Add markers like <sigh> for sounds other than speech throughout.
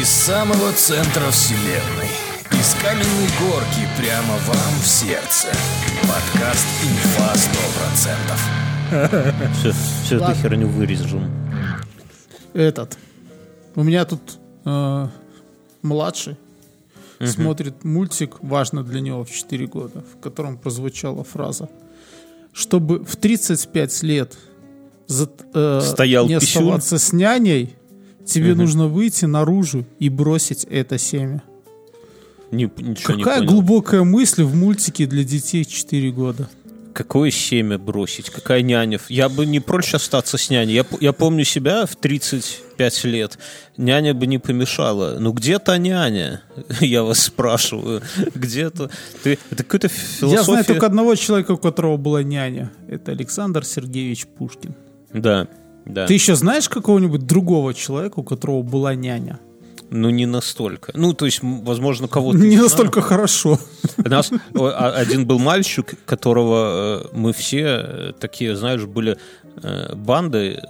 Из самого центра вселенной. Из каменной горки прямо вам в сердце. Подкаст «Инфа 100%». Все, все эту херню вырежем. Этот. У меня тут э, младший смотрит мультик, важно для него в 4 года, в котором прозвучала фраза чтобы в 35 лет за, э, Стоял не писюн. оставаться с няней, тебе нужно выйти наружу и бросить это семя. Не, ничего не Какая понял. глубокая мысль в мультике для детей 4 года. Какое семя бросить? Какая няня? Я бы не прочь остаться с няней. Я, я помню себя в 35 лет. Няня бы не помешала. Ну где та няня? <laughs> Я вас спрашиваю. <laughs> Где-то... Ты, это какая-то философия... Я знаю только одного человека, у которого была няня. Это Александр Сергеевич Пушкин. Да, да. Ты еще знаешь какого-нибудь другого человека, у которого была няня? Ну не настолько. Ну то есть, возможно, кого-то... Не знаю. настолько хорошо. У нас а- один был мальчик, которого э, мы все э, такие, знаешь, были э, банды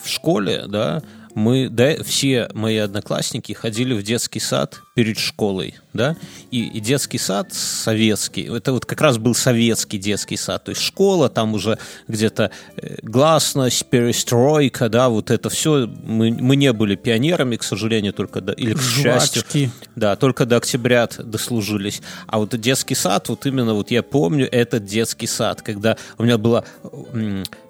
в школе, да, мы, да, все мои одноклассники ходили в детский сад перед школой, да, и, и детский сад советский, это вот как раз был советский детский сад, то есть школа, там уже где-то э, гласность, перестройка, да, вот это все, мы, мы не были пионерами, к сожалению, только, до, или к счастью. Жвачки. Да, только до октября дослужились. А вот детский сад, вот именно вот я помню этот детский сад, когда у меня была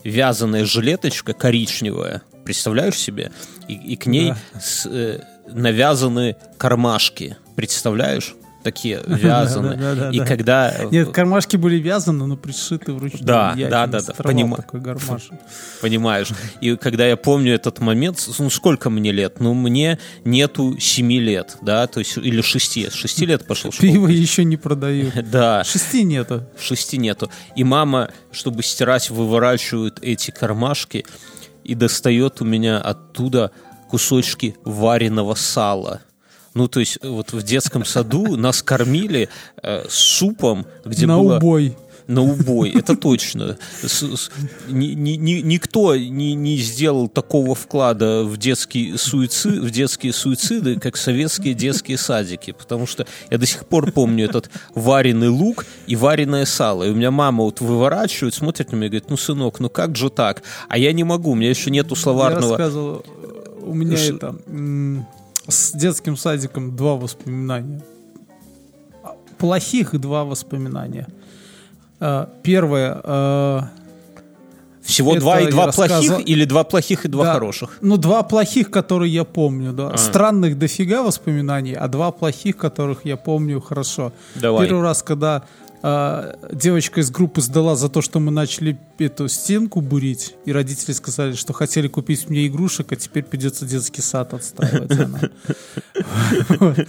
вязаная жилеточка коричневая, представляешь себе? И, и к ней Да. с- э, навязаны кармашки, представляешь? Такие <laughs> вязаные. Да-да-да-да. И когда... э, Нет, кармашки были вязаны, но пришиты вручную. Да, Я да, да, да, понима-. <laughs> Понимаешь? И когда я помню этот момент, ну сколько мне лет? Ну мне нету семи лет, да, то есть или шести. С шести лет пошел в школу. Пиво еще не продают. <laughs> Да. Шести нету. шести нету. И мама, чтобы стирать, выворачивает эти кармашки и достает у меня оттуда кусочки вареного сала. Ну, то есть, вот в детском саду нас кормили э, супом, где На было... убой. На убой, это точно. Никто не, сделал такого вклада в, детские суициды, как советские детские садики. Потому что я до сих пор помню этот вареный лук и вареное сало. И у меня мама вот выворачивает, смотрит на меня и говорит, ну, сынок, ну как же так? А я не могу, у меня еще нету Я словарного... рассказывал, у меня это с детским садиком два воспоминания. А, Плохих два воспоминания. А, Первое. а, Всего это два и два рассказывал- плохих или два плохих и два да, хороших? Ну, два плохих, которые я помню, да. А. Странных дофига воспоминаний, а два плохих, которых я помню хорошо. Давай. Первый раз, когда а, девочка из группы сдала за то, что мы начали эту стенку бурить, и родители сказали, что хотели купить мне игрушек, а теперь придется детский сад отстаивать. Она. <laughs>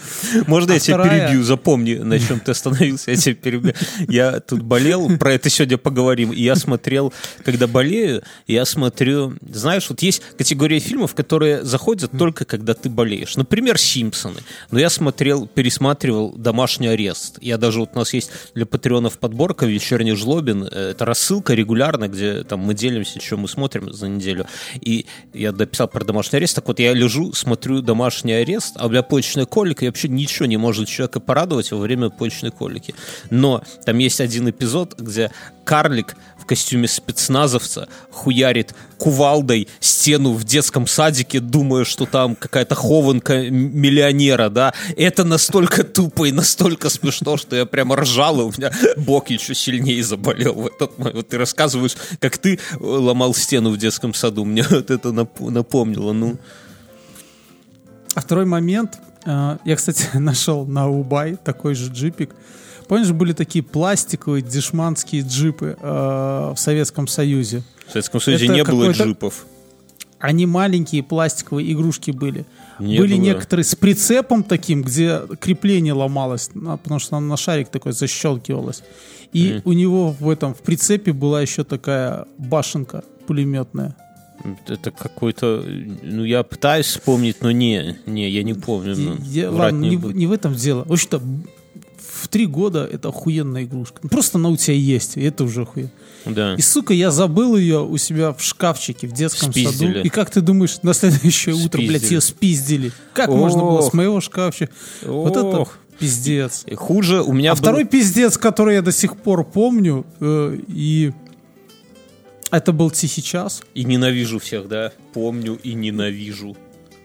Можно А я тебя перебью? Запомни, на чем ты остановился, я тебя перебью. Я тут болел, про это сегодня поговорим. И я смотрел, когда болею, я смотрю... Знаешь, вот есть категория фильмов, которые заходят только когда ты болеешь. Например, «Симпсоны». Но я смотрел, пересматривал «Домашний арест». Я даже... Вот у нас есть для патреонов подборка «Вечерний жлобин». Э, Это рассылка регулярно, где там мы делимся, что мы смотрим за неделю. И я дописал про домашний арест. Так вот, я лежу, смотрю домашний арест, а у меня почечная колика, и вообще ничего не может человека порадовать во время почечной колики. Но там есть один эпизод, где карлик костюме спецназовца хуярит кувалдой стену в детском садике, думая, что там какая-то хованка миллионера, да. Это настолько тупо и настолько смешно, что я прямо ржал, и у меня бок еще сильнее заболел в этот момент. Вот ты рассказываешь, как ты э, ломал стену в детском саду. Мне вот это нап- напомнило. Ну, А второй момент. э, Я, кстати, <laughs> нашел на Убай такой же джипик. Помнишь, были такие пластиковые дешманские джипы э, в Советском Союзе? в Советском Союзе Это не было джипов. Они маленькие пластиковые игрушки были. Не были было. некоторые с прицепом таким, где крепление ломалось, потому что на шарик такой защелкивалось. И у него в этом в прицепе была еще такая башенка пулеметная. Это какой-то... Ну, я пытаюсь вспомнить, но не, не, я не помню. ну, Я- врать ладно, не не в этом дело. В общем-то, в три года это охуенная игрушка. Ну, Просто она у тебя есть, и это уже охуенно. Да. И, сука, я забыл ее у себя в шкафчике в детском Спиздили. саду. И как ты думаешь, на следующее утро, блядь, Спиздили. ее спиздили? Как можно было Ох. с моего шкафчика? Вот это Ох. пиздец. И Хуже у меня А был- второй пиздец, который я до сих пор помню, э, и это был «Тихий час». И ненавижу всех, да? Помню и ненавижу.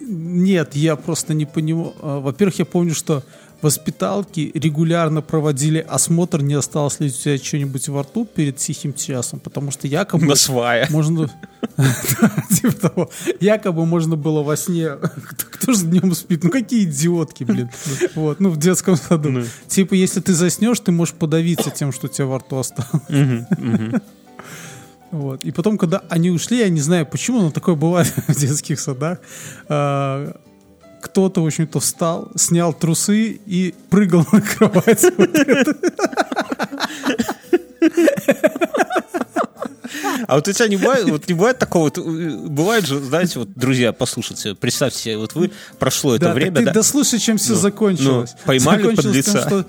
Нет, я просто не понимаю. А, Во-первых, я помню, что воспиталки регулярно проводили осмотр, не осталось ли у тебя что-нибудь во рту перед тихим часом, потому что якобы На свая. можно... <laughs> Типа того. Якобы можно было во сне... Кто, кто же днем спит? Ну какие идиотки, блин. Вот, ну в детском саду. Ну. Типа, если ты заснешь, ты можешь подавиться тем, что у тебя во рту осталось. Вот. И потом, когда они ушли, я не знаю почему, но такое бывает <laughs> в детских садах, а, кто-то, в общем-то, встал, снял трусы и прыгал на кровать. <laughs> А вот у тебя не бывает, вот не бывает такого, вот, э, бывает же, знаете, вот, друзья, послушайте, представьте себе, вот вы, прошло это Да, время, ты да, дослушай, чем все закончилось. ну, поймали Закончилось тем, подлеца. что-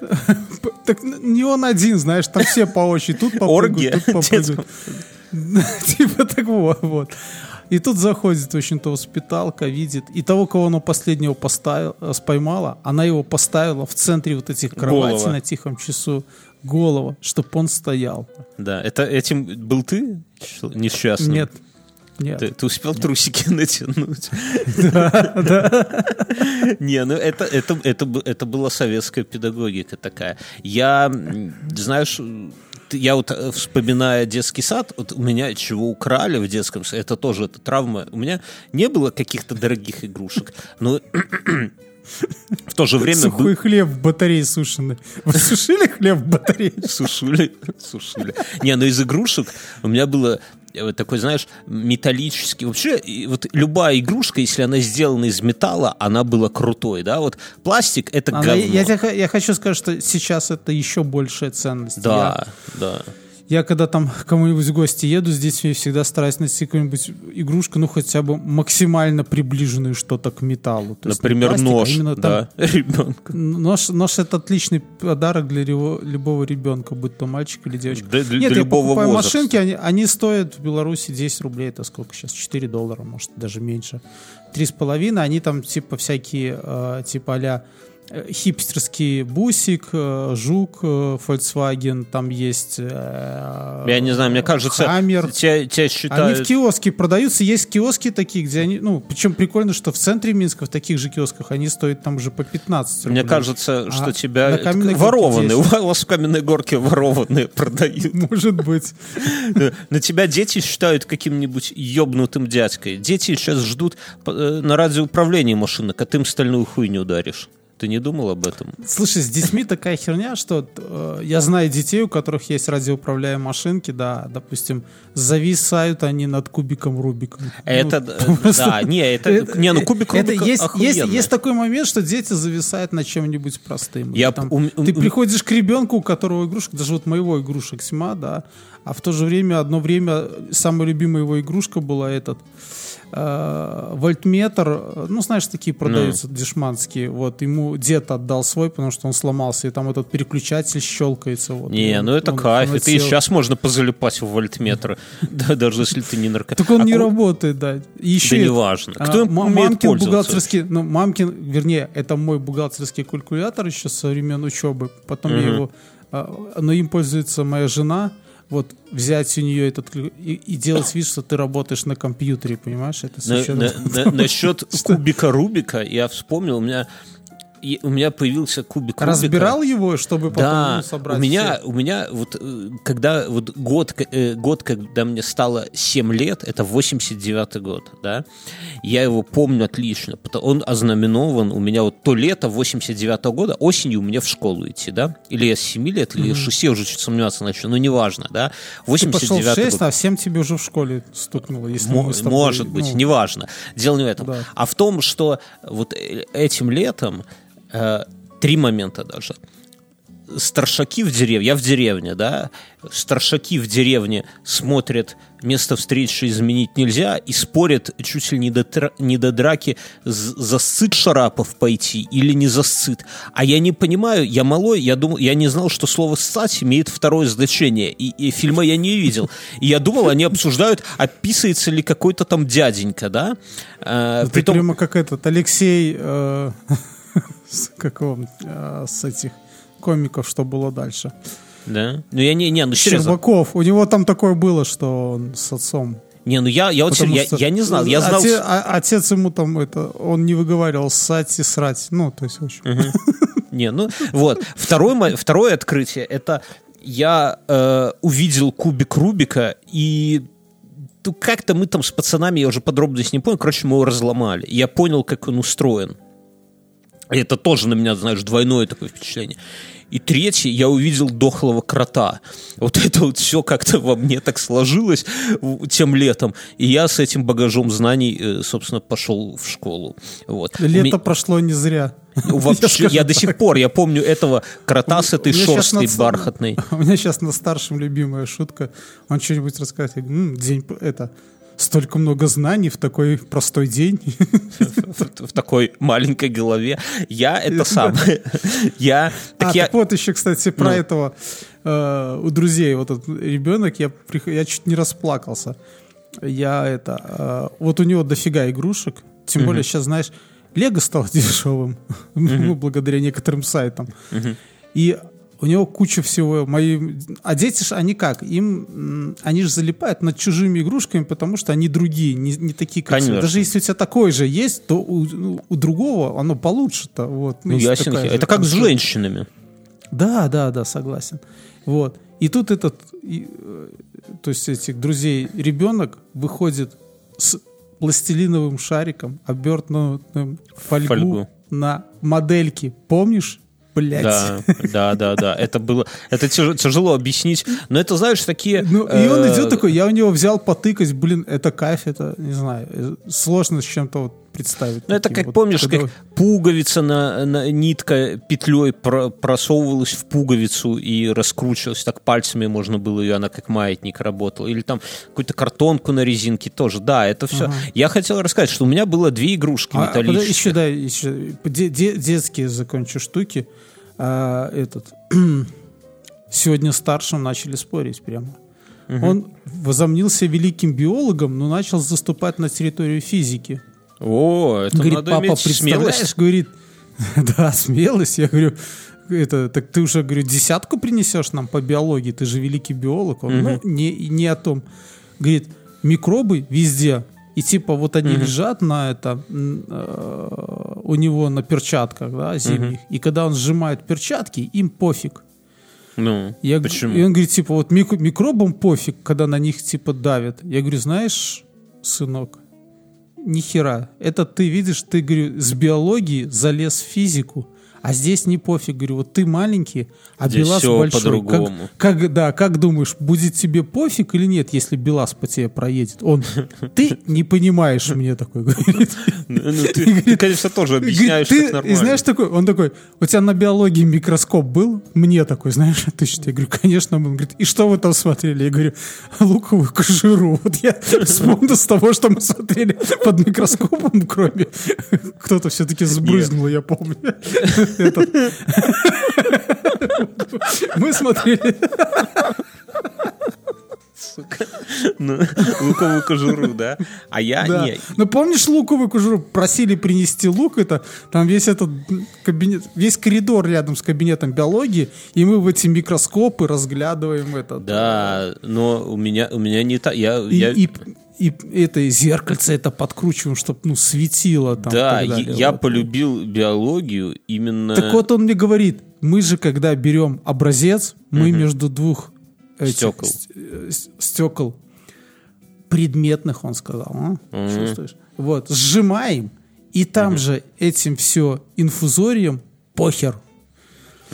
<laughs> Так не он один, знаешь, там все по очереди. Тут попрыгают, тут попрыгают. <laughs> Типа такого, вот. И тут заходит, в общем-то, воспиталка, видит. И того, кого она последнего поставила, э, споймала, она его поставила в центре вот этих кроватей Голова. на тихом часу. Голова, чтобы он стоял. да, это этим был ты несчастным? Нет. Нет. Ты, ты успел трусики <laughs> натянуть? Не, ну это, это, это, была советская педагогика такая. Я, знаешь, я вот э, вспоминая детский сад, вот у меня чего украли в детском саде, это тоже это травма. У меня не было каких-то дорогих игрушек, но в то же время Сухой хлеб в батарее сушеный. Вы сушили хлеб в батарее? Сушили, сушили. Не, ну из игрушек у меня было э, такой, знаешь, металлический. Вообще, вот любая игрушка, если она сделана из металла, она была крутой, да? Вот пластик — это Она- говно. я, х- я хочу сказать, что сейчас это еще большая ценность. Да, да. Я, я когда там к кому-нибудь в гости еду с детьми, всегда стараюсь найти какую-нибудь игрушку, ну хотя бы максимально приближенную что-то к металлу. То есть Например, пластик, а нож, там- <laughs> да, ребенка. Нож, нож это отличный подарок для рево- любого ребенка, будь то мальчик или девочка. Да, для- Нет, для я любого покупаю возраста. машинки, они, они стоят в Беларуси 10 рублей, это сколько сейчас? 4 доллара, может, даже меньше. Три с половиной, они там типа всякие, э, типа а хипстерский бусик, э, жук, э, Volkswagen, там есть э, Я не знаю, мне кажется, Хаммер. тебя Они считают... в киоске продаются, есть киоски такие, где они, ну, причем прикольно, что в центре Минска, в таких же киосках, они стоят там уже по 15 рублей. Мне кажется, что А тебя на Каменной ворованные, 10. у вас в каменной горке ворованные продают. Может быть. На тебя дети считают каким-нибудь ёбнутым дядькой. Дети сейчас ждут э, на радиоуправлении машинок, а ты им стальную хуйню ударишь. Ты не думал об этом? Слушай, с детьми такая херня, что э, я знаю детей, у которых есть радиоуправляемые машинки, да, допустим, зависают они над кубиком Рубиком. Это, Ну, <laughs> просто- да, не, это, не, ну кубик это Рубика есть, есть, есть такой момент, что дети зависают на чем-нибудь простым. Я Там ум- ум- ты приходишь к ребенку, у которого игрушка, даже вот моего игрушек тьма, да, а в то же время, одно время, самая любимая его игрушка была этот э, вольтметр, э, ну, знаешь, такие продаются дешманские, вот, ему дед отдал свой, потому что он сломался, и там этот переключатель щелкается. Вот, Не, он- ну это он- кайф. он Это и сейчас можно позалипать в вольтметр, <laughs> да, даже если ты не наркотик. Так он А не работает, да. Еще Да неважно. а, Кто им умеет бухгалтерский, ну, мамкин, вернее, это мой бухгалтерский калькулятор еще со времен учебы. Потом я его, а, но им пользуется моя жена. Вот взять у нее этот и, и делать вид, что ты работаешь на компьютере, понимаешь? Это с На- на- <laughs> на- Насчет <laughs> кубика Рубика я вспомнил, у меня и у меня появился кубик Рубика. Разбирал его, чтобы потом Да, собрать у меня, все? у меня вот, э, когда вот год, э, год, когда мне стало 7 лет, это 89 год, да, я его помню отлично, он ознаменован, у меня вот то лето 89 года, осенью мне в школу идти, да, или я с 7 лет, или с 6, я уже чуть сомневаться начал, но неважно, да, Ты пошел в 89 6, год. а в 7 тебе уже в школе стукнуло. Если с тобой, Может быть, ну, неважно. Дело не в этом. Да. А в том, что вот э, этим летом э, три момента даже. старшаки в деревне, я в деревне, да, старшаки в деревне смотрят место встречи изменить нельзя и спорят чуть ли не до, тра- не до драки, з- засыт Шарапов пойти или не засыт. А я не понимаю, я малой, я думал, я не знал, что слово «ссать» имеет второе значение, и, и фильма я не видел. И я думал, они обсуждают, описывается ли какой-то там дяденька, да? Это притом- прямо как этот Алексей, э, <laughs> с, как он, э, с этих комиков, что было дальше. Да? Ну я не, не, ну серьезно. Щербаков. У него там такое было, что он с отцом. Не, ну я, я вот Потому я, что я не знал, я знал... Оте- а- отец ему там это, он не выговаривал ссать и срать. Ну, то есть очень. Не, ну вот. Второе, второе открытие это я э, увидел кубик Рубика и ну, как-то мы там с пацанами, я уже подробности не понял, короче, мы его разломали. Я понял, как он устроен. Это тоже на меня, знаешь, двойное такое впечатление. И третье, я увидел дохлого крота. Вот это вот все как-то во мне так сложилось тем летом. И я с этим багажом знаний, э, собственно, пошел в школу. Вот. Лето ме- прошло не зря. <laughs> Вообще, скажу я, до сих пор, я помню этого крота с этой меня шерсткой над- бархатной. <laughs> У меня сейчас на старшем любимая шутка. Он что-нибудь рассказывает. Я говорю, «М, день, это, столько много знаний в такой простой день. В, в такой маленькой голове. Я это сам. Я, так а, я, так вот еще, кстати, про Ну. этого э, у друзей. Вот этот ребенок, я, я чуть не расплакался. Я это... э, вот у него дофига игрушек. Тем более сейчас, знаешь, Лего стал <laughs> дешевым. Ну, благодаря некоторым сайтам. И у него куча всего. Мои... А дети же, они как? Им, они же залипают над чужими игрушками, потому что они другие, не, не такие, как Конечно. все. Даже если у тебя такой же есть, то у, ну, у другого оно получше-то. Вот. ну, если ясен. такая Это как с консоль. женщинами. Да, да, да, согласен. Вот. И тут этот, и, э, то есть этих друзей, ребенок выходит с пластилиновым шариком, обертнутым в фольгу, Фольгу. на модельке. Помнишь? Блять. Да, да, да, да. Это было, это тяж- тяжело объяснить. Но это, знаешь, такие... Ну, и он э, идет такой, я у него взял потыкать, блин, это кайф, это, не знаю, э, сложно с чем-то вот представить. Ну, это как, вот, помнишь, когда как пуговица на, на- нитка петлей про- просовывалась в пуговицу и раскручивалась, так пальцами можно было ее, она как маятник работала. Или там какую-то картонку на резинке тоже. Да, это все. Я хотел рассказать, что у меня было две игрушки А, подожди, металлические. еще, да, еще де- де- детские закончу штуки. А, этот <clears throat> сегодня старшим начали спорить прямо. Он возомнился великим биологом, но начал заступать на территорию физики. О, это говорит, надо папа, иметь представляешь, смелость. говорит, <laughs> да, смелость. Я говорю, это, так ты уже, говорю, десятку принесешь нам по биологии, ты же великий биолог. Он, ну, не, не о том. Говорит, микробы везде. И типа вот они лежат на это, э, у него на перчатках, да, зимних. И когда он сжимает перчатки, им пофиг. Ну, Я, почему? И он говорит, типа, вот мик- микробам пофиг, когда на них, типа, давят. Я говорю, знаешь, сынок, ни хера. Это ты видишь, ты, говорю, с биологии залез в физику, а здесь не пофиг. Говорю, вот ты маленький, а Здесь БелАЗ всё большой. Как, как, да, как думаешь, будет тебе пофиг или нет, если БелАЗ по тебе проедет? Он, <laughs> ты не понимаешь мне такой, говорит. Ну, ты, <laughs> ты, конечно, тоже объясняешь, Говорит, как ты, нормально. И знаешь, такой, он такой, у тебя на биологии микроскоп был? Мне такой, знаешь, <laughs> ты что? Я говорю, конечно. был». Он говорит, и что вы там смотрели? Я говорю, луковую кожуру. Вот я вспомнил с того, что мы смотрели под микроскопом, кроме... Кто-то все-таки сбрызнул, я помню. Мы смотрели... Сука. Ну, луковую кожуру, да? А я Да. не. Ну помнишь луковую кожуру? Просили принести лук, это там весь этот кабинет, весь коридор рядом с кабинетом биологии, и мы в эти микроскопы разглядываем это. Да, но у меня, у меня не так. Я, И, я, и, и это зеркальце это подкручиваем, чтобы ну светило там. да, и далее. я Вот. полюбил биологию именно... Так вот он мне говорит, мы же когда берем образец, мы между двух этих Стекол. э, стекол предметных, он сказал, а? чувствуешь? Вот сжимаем и там же этим все инфузорием похер.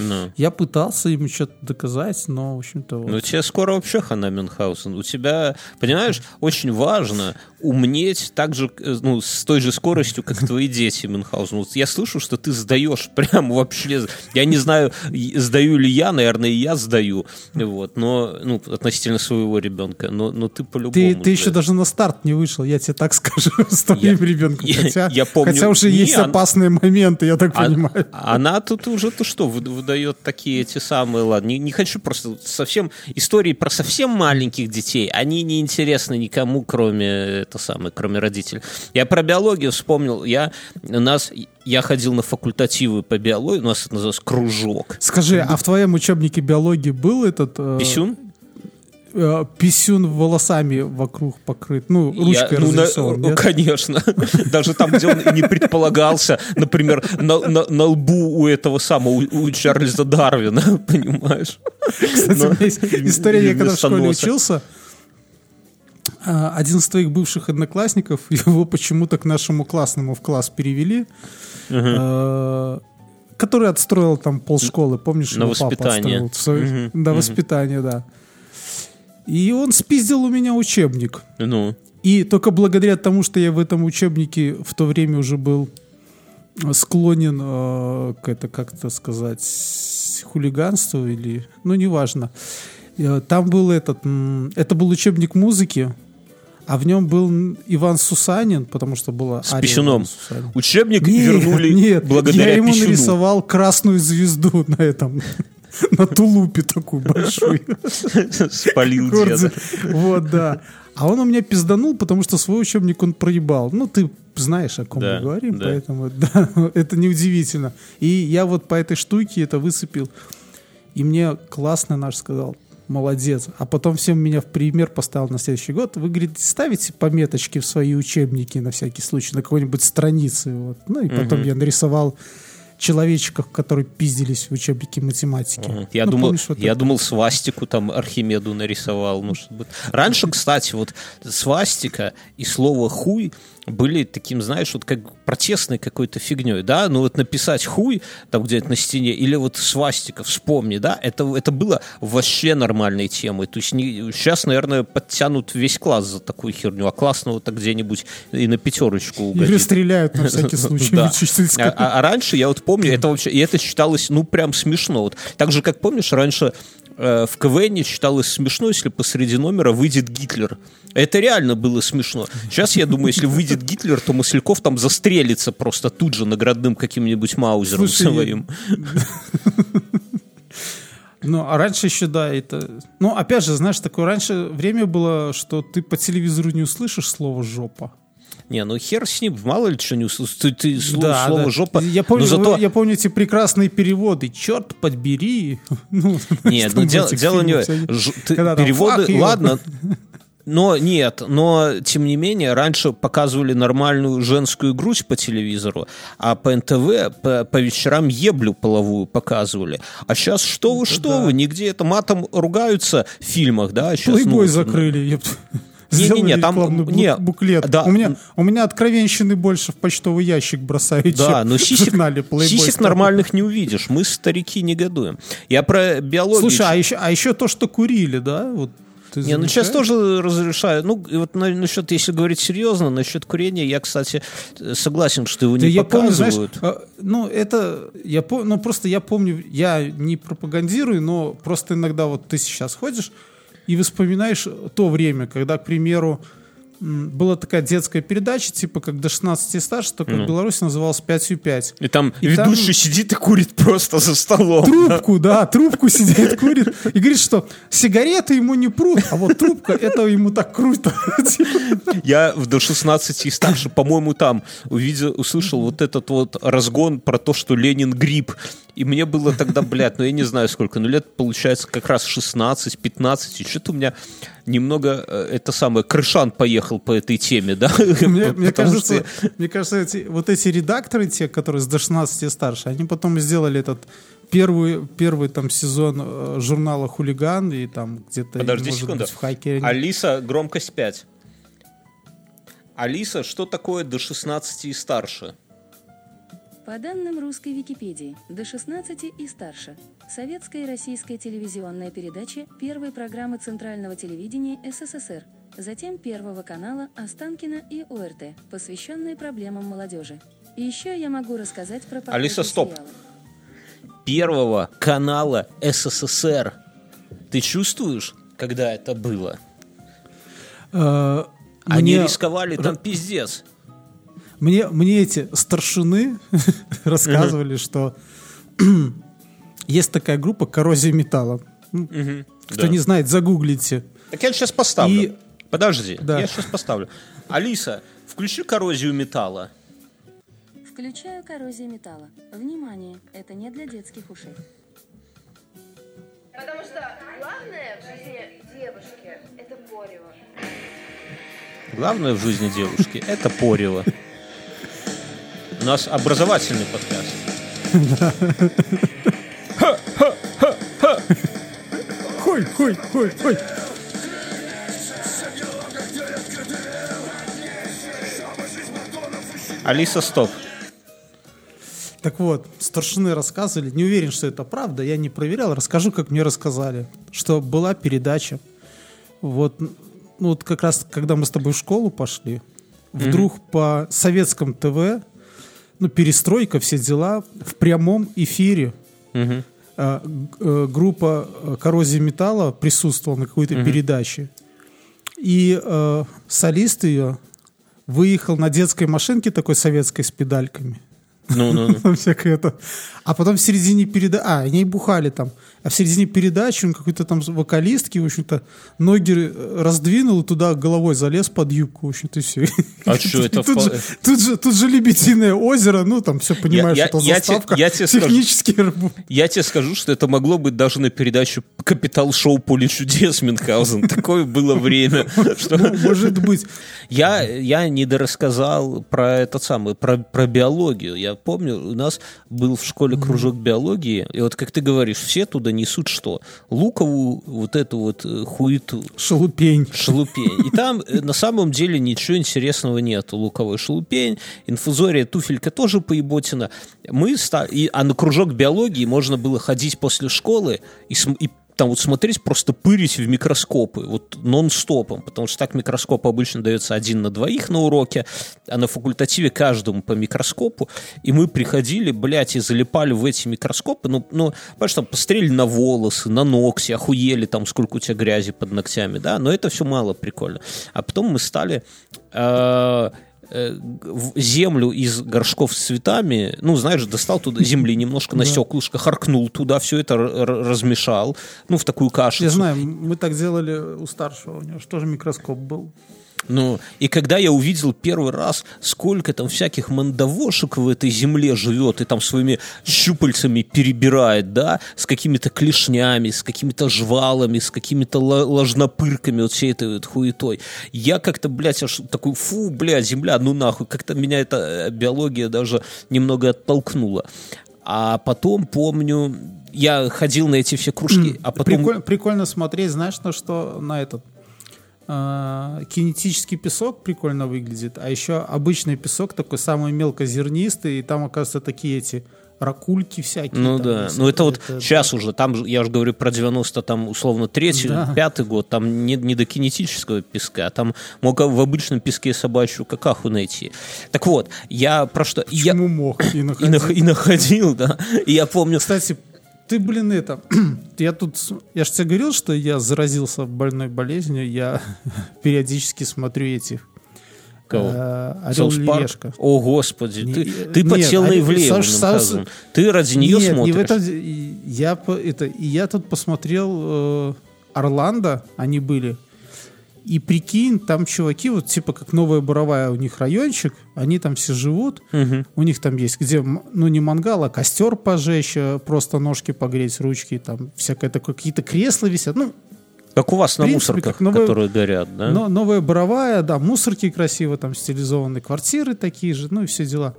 Ну. Я пытался ему что-то доказать, но, в общем-то... вот. Ну, тебе скоро вообще хана Мюнхгаузен. У тебя, понимаешь, очень важно умнеть так же, э, ну, с той же скоростью, как твои дети Мюнхгаузен. Вот я слышу, что ты сдаешь <laughs> прям вообще... Я не знаю, сдаю ли я, наверное, и я сдаю, вот, но, ну, относительно своего ребенка, но, но ты по-любому... Ты, ты еще даже на старт не вышел, я тебе так <laughs> скажу, <laughs> с твоим Я- ребенком. я- Хотя, я помню- хотя уже Не, есть он- опасные моменты, я так А- понимаю. Она тут уже то что выд- выдает такие эти самые, ладно, не, не хочу просто совсем истории про совсем маленьких детей, они не интересны никому, кроме это самое, кроме родителей. Я про биологию вспомнил, я нас я ходил на факультативы по биологии, у нас это называется кружок. Скажи, а в твоем учебнике биологии был этот... э, Писюн? э, писюн волосами вокруг покрыт, ну, Я- ручкой ну, на- разрисован, ну, нет? конечно. <laughs> Даже там, где он не предполагался, например, на, на- на лбу у этого самого, у, Чарльза Дарвина, <laughs> понимаешь? Кстати, у меня есть история, я когда в школе носа. учился, один из твоих бывших одноклассников, <laughs> его почему-то к нашему классному в класс перевели, э, который отстроил там полшколы, помнишь? На его папа воспитание. отстроил в свое- Мгм, Да, мгм. воспитание, да. И он спиздил у меня учебник. Ну, И только благодаря тому, что я в этом учебнике в то время уже был склонен э, к это как-то сказать хулиганству или ну неважно Э, там был этот это был учебник музыки а в нем был Иван Сусанин потому что была с ария писюном. Учебник Нет, вернули <laughs> нет, благодаря я ему писюну. нарисовал красную звезду на этом <laughs> на тулупе такую большую <laughs> Спалил деда. Вот, да. А он у меня пизданул, потому что свой учебник он проебал. Ну, ты знаешь, о ком Да, мы говорим, да. поэтому да, это неудивительно. И я вот по этой штуке это высыпил. И мне классно наш сказал, молодец. А потом всем меня в пример поставил на следующий год. Вы, говорит, ставите пометочки в свои учебники на всякий случай, на какой-нибудь странице. Вот. Ну, и потом Мгм. я нарисовал человечков, которые пиздились в учебнике математики. Мгм. Я, Ну, думал, помнишь, вот я это? думал, свастику там Архимеду нарисовал. Может быть. Раньше, кстати, вот свастика и слово хуй были таким, знаешь, вот как протестной какой-то фигней, да, ну вот написать хуй там где-то на стене или вот свастика, вспомни, да, это, это было вообще нормальной темой, то есть не, сейчас, наверное, подтянут весь класс за такую херню, а классного-то где-нибудь и на пятерочку Или угодит. стреляют на <laughs> всякий случай. А, а- раньше, я вот помню, это вообще, и это считалось, ну, прям смешно. Вот, так же, как помнишь, раньше в КВН считалось смешно, если посреди номера выйдет Гитлер. Это реально было смешно. Сейчас, я думаю, если выйдет Гитлер, то Масляков там застрелится просто тут же наградным каким-нибудь маузером Слушай, своим. Ну, а раньше еще, да, это... Ну, опять же, знаешь, такое раньше время было, что ты по телевизору не услышишь слово «жопа». Не, ну хер с ним, мало ли что не услышишь. Ты, ты Да, слово да. жопа. Я помню, но зато... я помню эти прекрасные переводы. Черт подбери. <laughs> Ну, Нет, ну в дело, не ж- ты- переводы, ладно. <laughs> Но нет, но тем не менее, раньше показывали нормальную женскую грудь по телевизору, а по НТВ по, по вечерам еблю половую показывали. А сейчас что вы, что да. вы, нигде это матом ругаются в фильмах, да? Сейчас, Плейбой ну, закрыли. Еп. Не-не-не, Сделали там- не, буклет. да. У меня, у меня откровенщины больше в почтовый ящик бросают, Да, чем но в сисек, Playboy сисек нормальных не увидишь. Мы, старики, негодуем. Я про биологию... Слушай, а еще, а еще то, что курили, да? Вот ты Не, ну сейчас тоже разрешаю. Ну, и вот на- насчет, если говорить серьезно, насчет курения, я, кстати, э, согласен, что его Да не я помню, знаешь, показывают. а, ну это я помню, ну просто я помню, я не пропагандирую, но просто иногда вот ты сейчас ходишь и вспоминаешь то время, когда, к примеру, была такая детская передача, типа как до 16 и старше, только в Беларуси называлась 5 5. И там и ведущий там- сидит и курит просто за столом. Трубку, да, трубку сидит, курит. И говорит, что сигареты ему не прут, а вот трубка, это ему так круто. Я в до 16 и старше, по-моему, там увидел, услышал вот этот вот разгон про то, что Ленин гриб. И мне было тогда, блядь, ну я не знаю сколько, ну лет, получается, как раз 16-15. И что-то у меня немного, э, это самое, крышан поехал по этой теме, да? <laughs> Мне, мне кажется, что- мне кажется эти, вот эти редакторы, те, которые с до 16 и старше, они потом сделали этот первый, первый там сезон э, журнала «Хулиган» и там где-то, Подожди может секунду. быть, в хакере. Алиса, громкость 5. Алиса, что такое до 16 и старше? По данным русской Википедии, до 16 и старше. Советская и российская телевизионная передача первой программы Центрального телевидения СССР, затем Первого канала Останкина и ОРТ, посвященные проблемам молодежи. И еще я могу рассказать про Алиса, стоп. Первого канала СССР. Ты чувствуешь, когда это было? Э, Они мне- рисковали там пиздец. Мне, мне эти старшины <laughs> рассказывали, что <clears throat> есть такая группа «Коррозия металла». Ну, Кто не знает, загуглите. Так я сейчас поставлю. Подожди, я сейчас поставлю. Алиса, включи коррозию металла. Включаю коррозию металла. Внимание, это не для детских ушей. Потому что главное в жизни девушки – это порево. Главное в жизни девушки – это порево. У нас образовательный подкаст. Хой, хой, хой, хой. Алиса, стоп. Так вот, старшины рассказывали, не уверен, что это правда, я не проверял, расскажу, как мне рассказали, что была передача, вот, ну, вот как раз, когда мы с тобой в школу пошли, вдруг по советскому ТВ, ну, перестройка, все дела, в прямом эфире э, г- э, группа э, «Коррозия металла» присутствовала на какой-то передаче, и э, солист ее выехал на детской машинке такой советской с педальками, Ну, ну, ну. <laughs> всякое это. А потом в середине передачи... А, они бухали там. А в середине передачи он какой-то там вокалистки, в общем-то, ноги э, раздвинул и туда головой залез под юбку, в общем-то, и все. <laughs> А чё, это <laughs> тут, впол- же, тут, же, тут же Лебединое озеро, ну, там все понимаешь, я- это я те- заставка. я тебе скажу. Технически рабу- Я тебе скажу, что это могло быть даже на передачу «Капитал-шоу Поле чудес» Мюнхгаузен. Такое было время, <laughs> что... Может быть. Я, я недорассказал про этот самый, про, про биологию. Я помню, у нас был в школе кружок биологии, и вот как ты говоришь, все туда несут что? Луковую вот эту вот э, хуету, Шелупень. шелупень. И там э, на самом деле ничего интересного нет. Луковой шелупень, инфузория, туфелька тоже поеботина. Мы ста- и, а на кружок биологии можно было ходить после школы и, и там вот смотреть, просто пырить в микроскопы, вот нон-стопом, потому что так микроскоп обычно дается один на двоих на уроке, а на факультативе каждому по микроскопу, и мы приходили, блядь, и залипали в эти микроскопы, ну, ну понимаешь, там посмотрели на волосы, на ногти, охуели там, сколько у тебя грязи под ногтями, да, но это все мало прикольно. А потом мы стали э, землю из горшков с цветами, ну, знаешь, достал туда земли немножко на стеклышко, харкнул туда, все это размешал, ну, в такую кашу. Я знаю, мы так делали у старшего, у него же тоже микроскоп был. Ну, и когда я увидел первый раз, сколько там всяких мандавошек в этой земле живет, и там своими щупальцами перебирает, да, с какими-то клешнями, с какими-то жвалами, с какими-то ло- ложнопырками, вот всей этой вот хуетой. Я как-то, блядь, аж такой, фу, блядь, земля, ну нахуй, как-то меня эта э, биология даже немного оттолкнула. А потом, помню, я ходил на эти все кружки, а потом... Прикольно, прикольно смотреть, знаешь, на что на этот а, кинетический песок прикольно выглядит, а еще обычный песок такой самый мелкозернистый, и там, оказывается, такие эти ракульки всякие. Ну там да, ну это вот сейчас уже, там, я уже говорю про 90 там условно третий, Да. пятый год, там не, не до кинетического песка, а там мог в обычном песке собачью какаху найти. Так вот, я про что... Я, Почему мог и и, находить? нах- и находил, да, и я помню... Кстати, ты, блин, это... <clears throat> Я тут... Я же тебе говорил, что я заразился больной болезнью. Я <laughs> периодически смотрю эти... Кого? э, Орел Парк? Решка. О, господи, Не- ты, э, ты нет, подсел на Саш- Саус-. Ты ради нее Нет, смотришь? не в этом... и Я, это, и я тут посмотрел э, Орландо, они были. И прикинь, там чуваки, вот типа как Новая Боровая у них райончик, они там все живут, у них там есть где, ну не мангал, а костер пожечь, э, просто ножки погреть, ручки, там всякое такое, какие-то кресла висят, ну, Как у вас на принципе, мусорках, новая- которые горят, да? но, Новая Боровая, да, мусорки красиво там стилизованные, квартиры такие же, ну и все дела.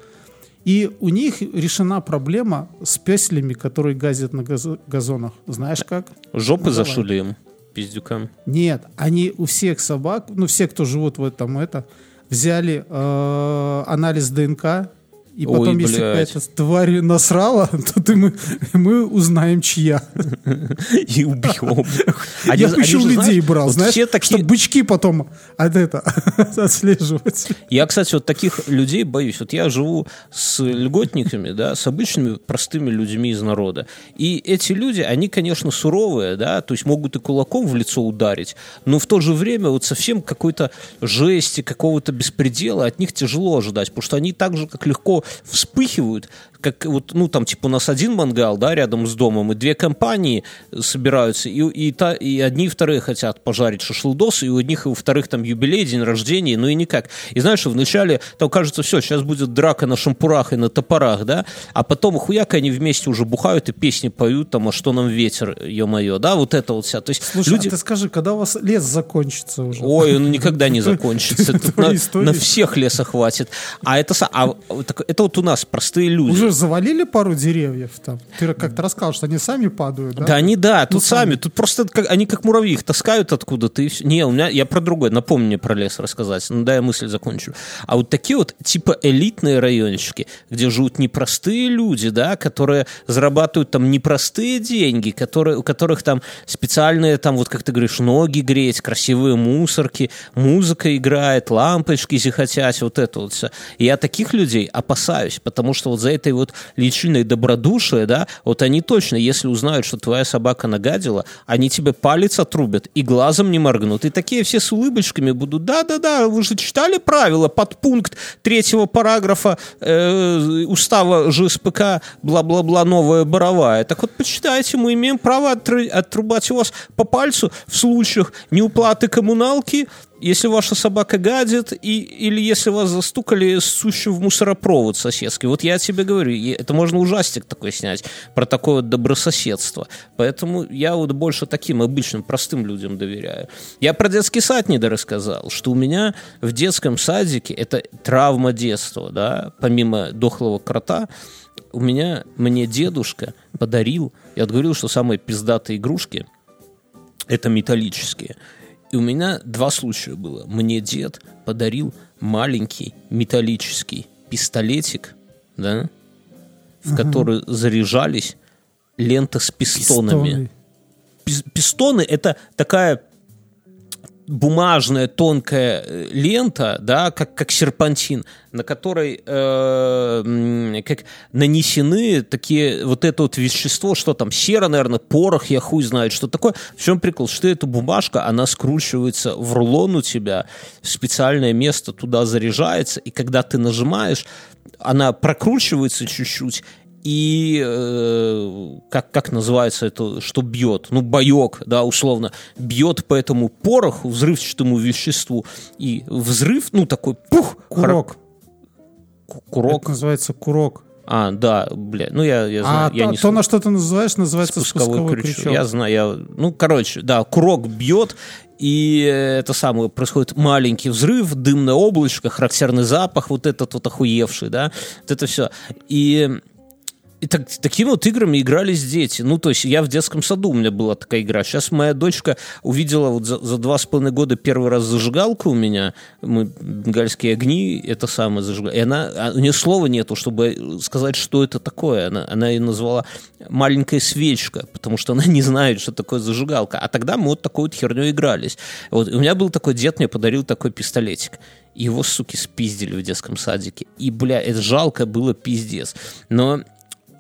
И у них решена проблема с песелями, которые газят на газо- газонах. Знаешь как? Жопы ну, зашили им, пиздюкам. Нет, они у всех собак, ну все, кто живут в этом, это, взяли э, анализ ДНК И Ой, потом, если блядь. какая-то тварь насрала, <laughs> то ты мы, мы узнаем, чья. <laughs> И убьем. Я бы еще у людей брал, знаешь, все такие... чтобы бычки потом от это <laughs> отслеживать. Я, кстати, вот таких людей боюсь. Вот я живу с льготниками, да, с обычными простыми людьми из народа. И эти люди, они, конечно, суровые, да, то есть могут и кулаком в лицо ударить, но в то же время вот совсем какой-то жести, какого-то беспредела от них тяжело ожидать, потому что они так же, как легко вспыхивают, как вот, ну, там, типа, у нас один мангал, да, рядом с домом, и две компании собираются, и, и, та, и одни и вторые хотят пожарить шашлыдос, и у одних и у вторых там юбилей, день рождения, ну и никак. И знаешь, вначале там кажется, все, сейчас будет драка на шампурах и на топорах, да, а потом хуяк они вместе уже бухают и песни поют, там, а что нам ветер, ё-моё, да, вот это вот вся. То есть Слушай, люди... а ты скажи, когда у вас лес закончится уже? Ой, он никогда не закончится. <laughs> На, всех леса хватит. А это, это вот у нас простые люди. Уже завалили пару деревьев там? Ты как-то рассказал, что они сами падают, да? Да, они, да, тут Ну, сами, сами. тут просто как, они как муравьи, их таскают откуда-то и всё. Не, у меня, я про другое, напомни мне про лес рассказать, ну да, я мысль закончу. А вот такие вот типа элитные райончики, где живут непростые люди, да, которые зарабатывают там непростые деньги, которые, у которых там специальные, там вот как ты говоришь, ноги греть, красивые мусорки, музыка играет, лампочки зихотять, вот это вот все. Я таких людей опасаюсь, потому что вот за этой вот личиной добродушия, да, вот они точно, если узнают, что твоя собака нагадила, они тебе палец отрубят и глазом не моргнут. И такие все с улыбочками будут, да-да-да, вы же читали правила, подпункт третьего параграфа э, устава ЖСПК, бла-бла-бла, новая боровая. Так вот, почитайте, мы имеем право отрубать у вас по пальцу в случаях неуплаты коммуналки, если ваша собака гадит, и, или если вас застукали сущим в мусоропровод соседский. Вот я тебе говорю, это можно ужастик такой снять про такое вот добрососедство. Поэтому я вот больше таким обычным, простым людям доверяю. Я про детский сад не рассказал, что у меня в детском садике, это травма детства, да, помимо дохлого крота, у меня, мне дедушка подарил, я говорил, что самые пиздатые игрушки – это металлические. И у меня два случая было. Мне дед подарил маленький металлический пистолетик, да, в который заряжались лента с пистонами. Пистоны. Пис- Пистоны это такая бумажная тонкая э, лента, да, как, как серпантин, на которой э, как нанесены такие вот это вот вещество, что там, сера, наверное, порох, я хуй знает, что такое. В чем прикол? Что эта бумажка, она скручивается в рулон у тебя, специальное место туда заряжается, и когда ты нажимаешь, она прокручивается чуть-чуть, и э, как, как называется это, что бьет? Ну, боек, да, условно, бьет по этому пороху, взрывчатому веществу, и взрыв, ну, такой пух, Курок. хра- курок. Это называется курок. А, да, бля, ну, я, я знаю, А я то, не то, на что ты называешь, называется спусковой, спусковой, крючок. крючок. Я знаю, я, ну, короче, да, курок бьет, и это самое, происходит маленький взрыв, дымное облачко, характерный запах, вот этот вот охуевший, да, вот это все. И и так, такими вот играми игрались дети. Ну, то есть я в детском саду, у меня была такая игра. Сейчас моя дочка увидела вот за, за два с половиной года первый раз зажигалку у меня. Мы бенгальские огни, это самое зажигалка. И она, а у нее слова нету, чтобы сказать, что это такое. Она, она ее назвала маленькая свечка, потому что она <laughs> не знает, что такое зажигалка. А тогда мы вот такой вот херней игрались. Вот, у меня был такой дед, мне подарил такой пистолетик. Его, суки, спиздили в детском садике. И, бля, это жалко было пиздец. Но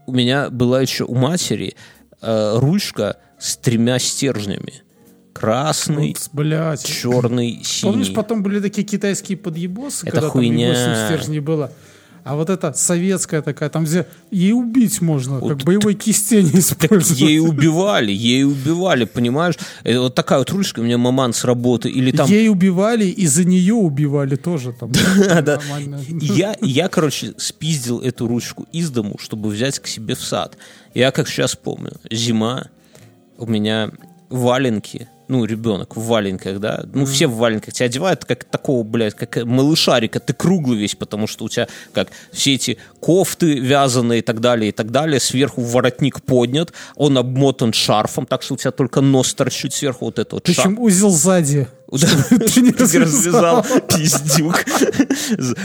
у меня была еще у матери э, ручка с тремя стержнями. Красный, Вот, блядь. черный, синий. Помнишь, потом были такие китайские подъебосы, Это когда хуйня. там 8 стержней было? А вот эта советская такая, там где ей убить можно, как Вот боевой кистень Так использовать. ей убивали, ей убивали, понимаешь? Это вот такая вот ручка у меня маман с работы. Или там... Ей убивали, и за нее убивали тоже там. да. И Я, я, короче, спиздил эту ручку из дому, чтобы взять к себе в сад. Я, как сейчас помню, зима, у меня валенки, ну, ребенок в валенках, да, ну, все в валенках, тебя одевают как такого, блядь, как малышарика, ты круглый весь, потому что у тебя, как, все эти кофты вязаные и так далее, и так далее, сверху воротник поднят, он обмотан шарфом, так что у тебя только нос торчит сверху, вот это вот шар- Причем узел сзади. Ты не развязал. пиздюк.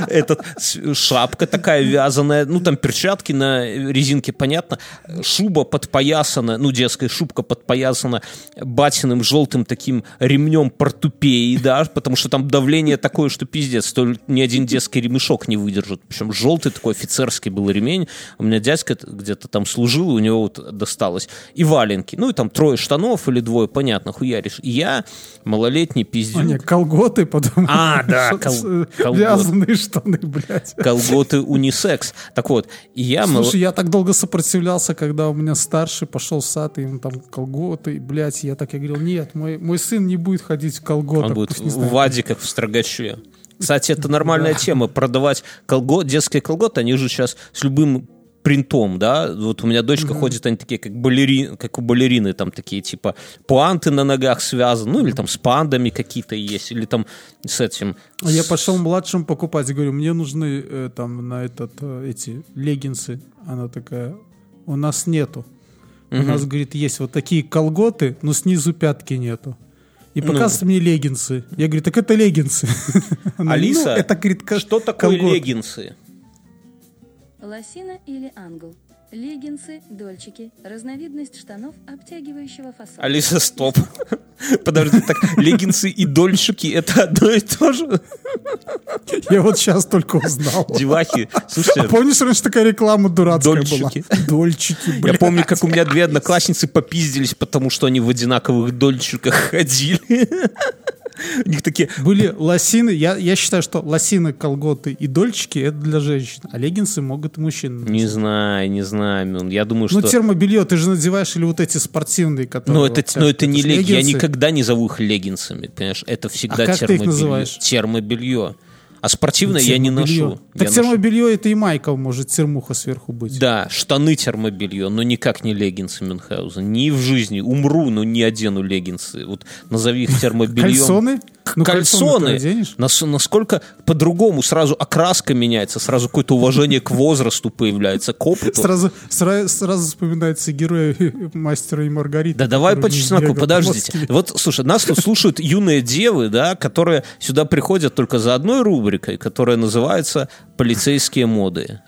Этот шапка такая вязаная, ну там перчатки на резинке, понятно. Шуба подпоясана, ну детская шубка подпоясана батиным желтым таким ремнем портупеи, да, потому что там давление такое, что пиздец, то ни один детский ремешок не выдержит. Причем желтый такой офицерский был ремень. У меня дядька где-то там служил, и у него вот досталось. И валенки. Ну и там трое штанов или двое, понятно, хуяришь. И я, малолетний А, пиздюк, не, колготы, потом. А, да, <laughs> кол- колготы. Вязаные штаны, блядь. колготы унисекс. Так вот, и я... Слушай, я так долго сопротивлялся, когда у меня старший пошел в сад, и ему там колготы, и, блядь, я так я говорил, нет, мой, мой сын не будет ходить в колготах. Он будет в знает». вадиках в Строгаче. Кстати, это нормальная тема. Продавать колгот, детские колготы, они же сейчас с любым принтом, да, вот у меня дочка ходит, они такие, как, балери... как у балерины, там такие, типа, пуанты на ногах связаны, ну, или там с пандами какие-то есть, или там с этим... А Я пошел младшим покупать, говорю, мне нужны э, там на этот э, эти леггинсы. Она такая, у нас нету. У нас, говорит, есть вот такие колготы, но снизу пятки нету. И Ну. показывает мне леггинсы. Я говорю, так это леггинсы. <laughs> Алиса, «Ну, это, говорит, что такое колготы». леггинсы? Лосина или англ. Леггинсы, дольчики, разновидность штанов обтягивающего фасона. Алиса, стоп. <laughs> Подожди, так леггинсы и дольщики это одно и то же? Я вот сейчас только узнал. Девахи, А слушайте, помнишь, раньше такая реклама дурацкая Дольчики. была? Дольчики, я блядь. помню, как у меня две одноклассницы попиздились, потому что они в одинаковых дольщиках ходили. У них такие, Были лосины, я, я считаю, что лосины, колготы и дольчики это для женщин, а леггинсы могут и мужчины. не знаю, не знаю, я думаю, Ну, что... термобелье ты же надеваешь или вот эти спортивные, которые... Ну, вот это, вся- но это не леггинсы. Я никогда не зову их леггинсами, понимаешь? Это всегда А ты их термобелье. Термобелье. А спортивное я не ношу. Так Я ношу- термобелье это и майка может термуха сверху быть. Да, штаны термобелье, но никак не леггинсы Мюнхгаузен. Ни в жизни. Умру, но не одену леггинсы. Вот назови их <laughs> термобельем. Кальсоны? Ну, кальсоны? Нас- насколько по-другому сразу окраска меняется, сразу какое-то уважение к возрасту появляется, к опыту. Сразу, сразу, сразу вспоминается герои <laughs> мастера и Маргарита. Да давай по чесноку, подождите. плоскими. Вот, слушай, нас тут слушают юные девы, да, которые сюда приходят только за одной рубрикой, которая называется «Полицейские моды».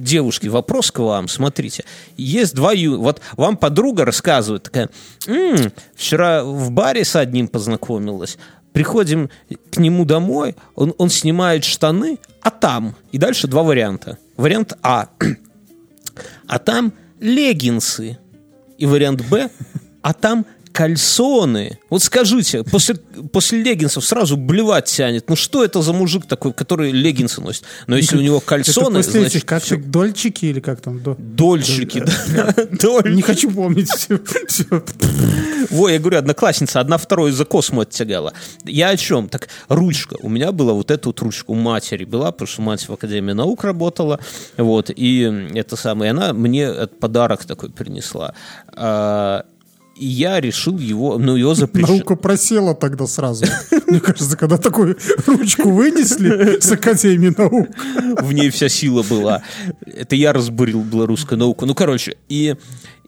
Девушки, вопрос к вам, смотрите. Есть два ю... Вот вам подруга рассказывает, такая, «М, вчера в баре с одним познакомилась, приходим к нему домой, он, он снимает штаны, а там... И дальше два варианта. Вариант А. <clears throat> А там леггинсы. И вариант Б, а там кальсоны. Вот скажите, после, после леггинсов сразу блевать тянет. Ну что это за мужик такой, который леггинсы носит? Но если у него Это кальсоны, после значит, этих, как их, дольчики или как там? до- дольщики. да. <laughs> Не хочу помнить все. Во, я говорю, одноклассница, одна вторую за косму оттягала. Я о чем? Так, ручка. У меня была вот эта вот ручка у матери была, потому что мать в Академии наук работала. Вот, и это самое, она мне подарок такой принесла. И я решил его, ну, его запрещено. Наука просела тогда сразу. Мне кажется, когда такую ручку вынесли с Академии наук. в ней вся сила была. Это я разбурил белорусскую науку. Ну, короче, и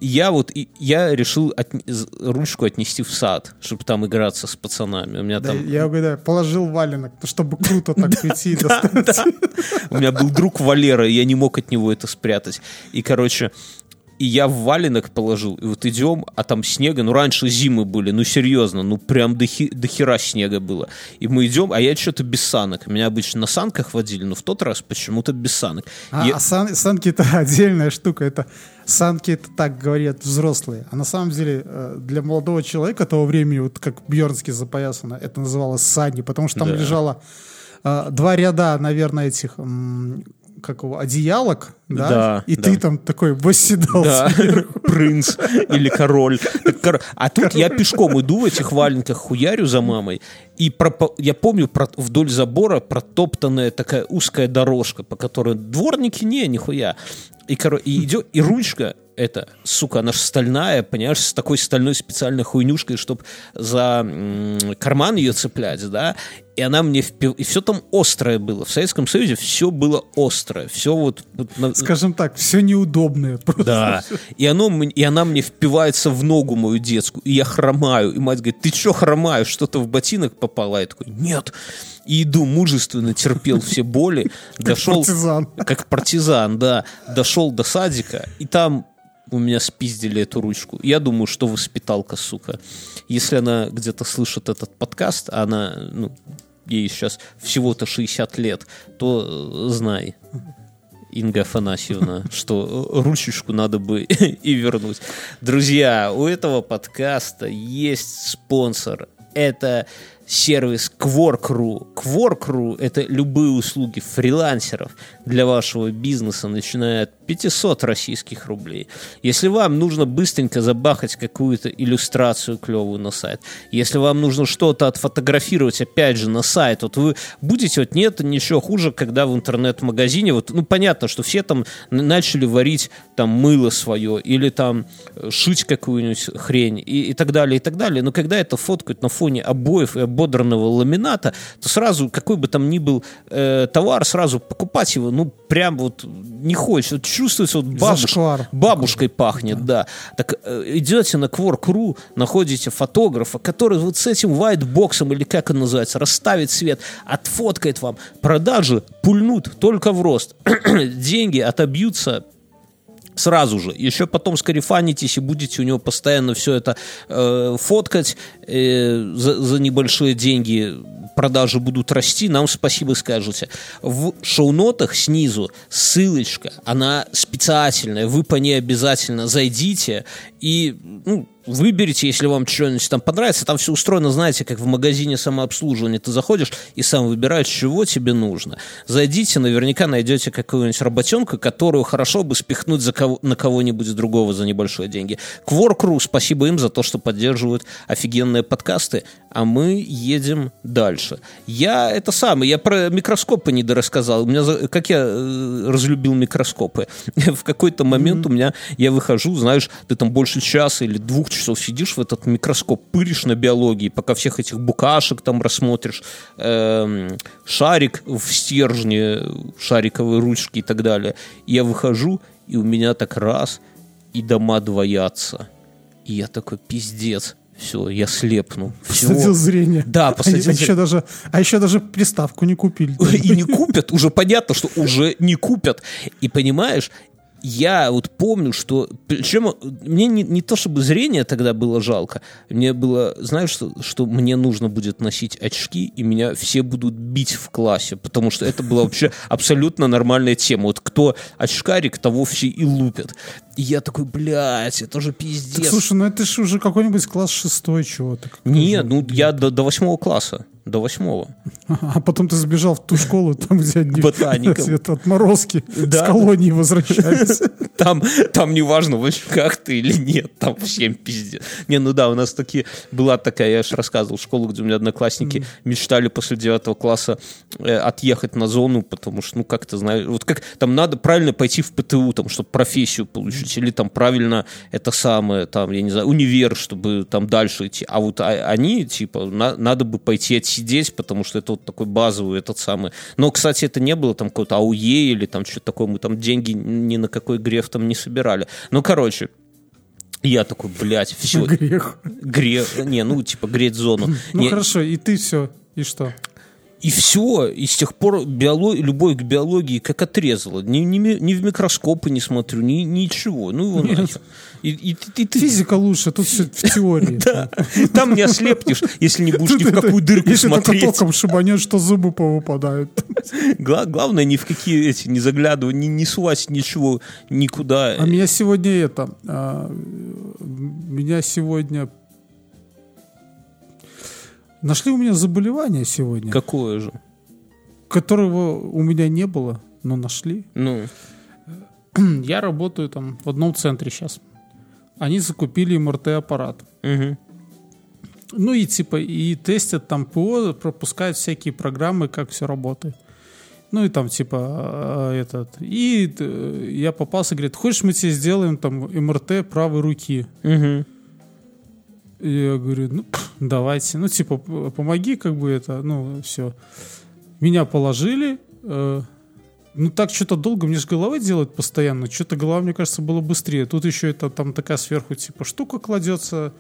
я вот, и я решил з- ручку отнести в сад, чтобы там играться с пацанами. У меня Да, там... я угадаю, положил валенок, чтобы круто так прийти и достать. У меня был друг Валера, и я не мог от него это спрятать. И, короче, и я в валенок положил, и вот идем, а там снега, ну раньше зимы были, ну серьезно, ну прям до, хи- до хера снега было. И мы идем, а я что-то без санок. Меня обычно на санках водили, но в тот раз почему-то без санок. А, Я- а сан- санки это <laughs> отдельная штука. Это санки это так говорят взрослые. А на самом деле э, для молодого человека того времени, вот как Бьернский запоясано, это называлось сани, потому что там Да. лежало э, два ряда, наверное, этих как его, одеялок, да, Да, и да. ты там такой восседал Да, сверху. принц или король. Кор- А тут я пешком иду в этих валенках, хуярю за мамой, и пропо- я помню про- вдоль забора протоптанная такая узкая дорожка, по которой дворники, не, нихуя. И, коро- и идет, и ручка, это, сука, она же стальная, понимаешь, с такой стальной специальной хуйнюшкой, чтобы за м, карман ее цеплять, да, и она мне впи- и все там острое было. В Советском Союзе все было острое, все вот, Скажем так, все неудобное. <laughs> Просто. да. И, оно, и она мне впивается в ногу мою детскую, и я хромаю. И мать говорит, ты что хромаешь, что-то в ботинок попало? Я такой, нет. И иду мужественно, терпел все боли. дошел, партизан. Как партизан, да. Дошел до садика, и там у меня спиздили эту ручку. Я думаю, что воспиталка, сука. Если она где-то слышит этот подкаст, а она, ну, ей сейчас всего-то 60 лет, то э, знай, Инга Афанасьевна, <laughs> что ручечку надо бы <laughs> и вернуть. Друзья, у этого подкаста есть спонсор. Это сервис Quark.ru. Quark.ru — это любые услуги фрилансеров для вашего бизнеса, начиная от 500 российских рублей. Если вам нужно быстренько забахать какую-то иллюстрацию клевую на сайт, если вам нужно что-то отфотографировать, опять же, на сайт, вот вы будете, вот нет ничего хуже, когда в интернет-магазине, вот, ну, понятно, что все там начали варить там мыло свое или там э, шить какую-нибудь хрень и, и так далее, и так далее, но когда это фоткают на фоне обоев и ободранного ламината, то сразу, какой бы там ни был э, товар, сразу покупать его, ну, прям вот не хочется. Вот чувствуется, вот бабуш- Зашквар. бабушкой пахнет, да. Так э, идете на Quark.ru, находите фотографа, который вот с этим whiteboxом, или как он называется, расставит свет, отфоткает вам. Продажи пульнут только в рост. <clears throat> Деньги отобьются сразу же. Еще потом скарифанитесь и будете у него постоянно все это э, фоткать э, за, за небольшие деньги. Продажи будут расти, нам спасибо скажете. В шоу-нотах снизу ссылочка, она специальная, вы по ней обязательно зайдите и ну, выберите, если вам что-нибудь там понравится. Там все устроено, знаете, как в магазине самообслуживания. Ты заходишь и сам выбираешь, чего тебе нужно. Зайдите, наверняка найдете какую-нибудь работенку, которую хорошо бы спихнуть за кого- на кого-нибудь другого за небольшие деньги. Quark.ru, спасибо им за то, что поддерживают офигенные подкасты, а мы едем дальше. Я это самое, я про микроскопы не дорассказал. У меня, как я э, разлюбил микроскопы. <laughs> В какой-то момент у меня, я выхожу, знаешь, ты там больше часа или двух часов сидишь в этот микроскоп, пыришь на биологии, пока всех этих букашек там рассмотришь, эм, шарик в стержне, шариковые ручки и так далее. И я выхожу, и у меня так раз, и дома двоятся. И я такой, пиздец, все, я слепну. Посадил зрение. Да, а, посадил а еще даже, а еще даже приставку не купили. <laughs> и не купят, уже понятно, что уже не купят. И понимаешь, я вот помню, что... Причем мне не, не то, чтобы зрение тогда было жалко, мне было, знаешь, что, что мне нужно будет носить очки, и меня все будут бить в классе, потому что это была вообще <laughs> абсолютно нормальная тема. Вот кто очкарик, того все и лупят. И я такой, блядь, это же Так, пиздец. слушай, ну это же уже какой-нибудь класс шестой чего-то. Нет, ну я до, до восьмого класса. До восьмого. А потом ты сбежал в ту школу, там, где одни Ботаникам. <laughs> где-то отморозки Да. с колонии возвращаются. <laughs> Там, там не важно, в очках ты или нет, там всем пиздец. Не, ну да, у нас такие, была такая, я же рассказывал, школа, где у меня одноклассники мечтали после девятого класса э, отъехать на зону, потому что, ну, как ты знаешь, вот как там надо правильно пойти в ПТУ, там, чтобы профессию получить, или там правильно это самое, там, я не знаю, универ, чтобы там дальше идти. А вот а- они, типа, на- надо бы пойти отсидеть, потому что это вот такой базовый, этот самый. Но, кстати, это не было там какой-то АУЕ или там что-то такое, мы там деньги ни на какой греф там не собирали. Ну, короче, я такой, блядь, все, Грех. грех, не, ну, типа, греть зону. Ну Не, хорошо, и ты все, и что? И все, и с тех пор биолог, любовь к биологии как отрезала. Ни, ни, ни в микроскопы не смотрю, ни, ничего. Ну, его нахер. И, и, ты- и ты- Физика лучше, тут все в теории. Да. Там не ослепнешь, если не будешь ни в какую дырку Если только смотреть. током шибанет, что зубы повыпадают. Гла- главное, ни в какие эти, не заглядывать, не, не сувать ничего никуда. А меня сегодня это... а, меня сегодня... Нашли у меня заболевание сегодня, Какое же? которого у меня не было, но нашли. Ну, <clears throat> Я работаю там в одном центре сейчас. Они закупили МРТ-аппарат. мгм. Ну и типа и тестят там ПО, пропускают всякие программы, как все работает. Ну и там типа э, этот. И э, я попался, говорит, хочешь мы тебе сделаем там МРТ правой руки? Мгм. И я говорю, ну, давайте. Ну, типа, помоги, как бы это, ну, все. Меня положили. э, ну, так что-то долго, мне же головой делают постоянно. Что-то голова, мне кажется, было быстрее. Тут еще это там такая сверху, типа, штука кладется,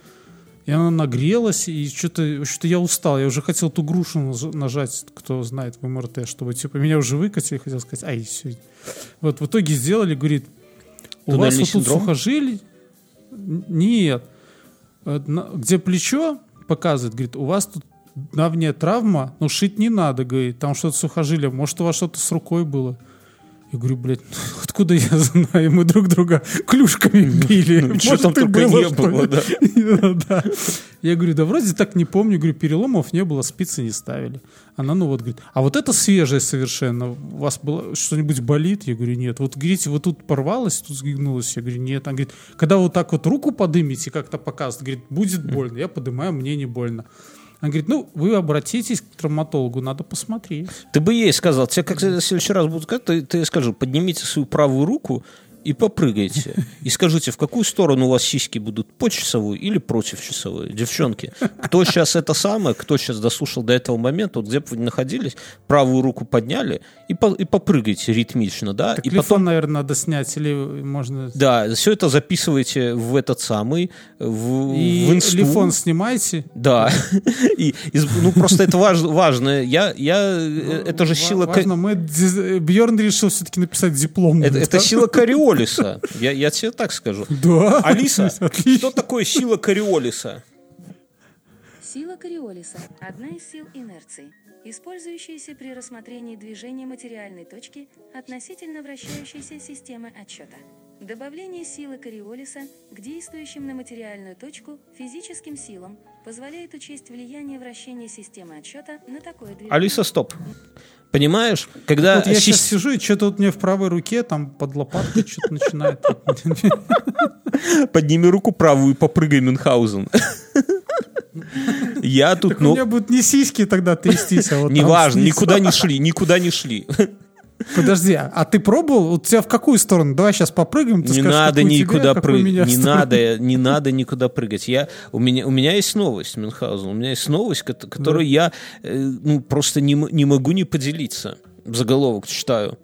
и она нагрелась, и что-то что я устал. Я уже хотел ту грушу наж- нажать, кто знает в МРТ, чтобы, типа, меня уже выкатили, хотел сказать, ай, все. Вот, в итоге сделали, говорит, у вас Туннельный вот тут синдром? сухожилий? Н- Нет. Э, Где плечо показывает, говорит, у вас тут давняя травма, но шить не надо, говорит, там что-то сухожилие, может, у вас что-то с рукой было. Я говорю, блядь, <laughs> откуда я знаю? Мы друг друга клюшками били. Ну, Может, там и только не что ли? было, да. <laughs> Да. Я говорю, да вроде так не помню. Говорю, переломов не было, спицы не ставили. Она, ну вот, говорит, а вот это свежее совершенно. У вас было что-нибудь болит? Я говорю, нет. Вот, говорите, вот тут порвалось, тут сгибнулось. Я говорю, нет. Она говорит, когда вот так вот руку подымете, как-то показывает, говорит, будет <laughs> больно. Я поднимаю, мне не больно. Она говорит, ну, вы обратитесь к травматологу, надо посмотреть. Ты бы ей сказал, тебе как в следующий раз будут сказать, ты, ты скажи, поднимите свою правую руку и попрыгайте. И скажите, в какую сторону у вас сиськи будут, по часовой или против часовой? Девчонки, кто сейчас это самое, кто сейчас дослушал до этого момента, вот где бы вы ни находились, правую руку подняли и, по- и попрыгайте ритмично, да? Так и телефон, потом наверное, надо снять, или можно... Да, все это записывайте в этот самый, в, И в инсту. телефон снимайте. Да. И, из- ну, просто это важ- важно. Я, я, э, это же сила... Важно, мы Бьерн решил все-таки написать диплом. Это, это сила Кориолиса. Я, я тебе так скажу. <laughs> Да. Алиса, <laughs> Отлично. что такое сила Кориолиса? Сила Кориолиса – одна из сил инерции, использующаяся при рассмотрении движения материальной точки относительно вращающейся системы отсчета. Добавление силы Кориолиса к действующим на материальную точку физическим силам позволяет учесть влияние вращения системы отсчета на такое движение. Алиса, стоп. Понимаешь, когда... Вот я сейчас сижу, и что-то вот мне в правой руке, там под лопаткой что-то начинает. Подними руку правую и попрыгай Мюнхгаузен. Я тут, Так у ну, меня будут не сиськи тогда трястись, а вот неважно, никуда не шли, никуда не шли. Подожди, а ты пробовал? У тебя в какую сторону? Давай сейчас попрыгаем. ты Не скажешь, надо никуда прыгать. Не надо, не надо никуда прыгать. Я, у, меня, у меня есть новость, Мюнхгаузен. У меня есть новость, кото- которую я э, ну, просто не, не могу не поделиться. Заголовок читаю.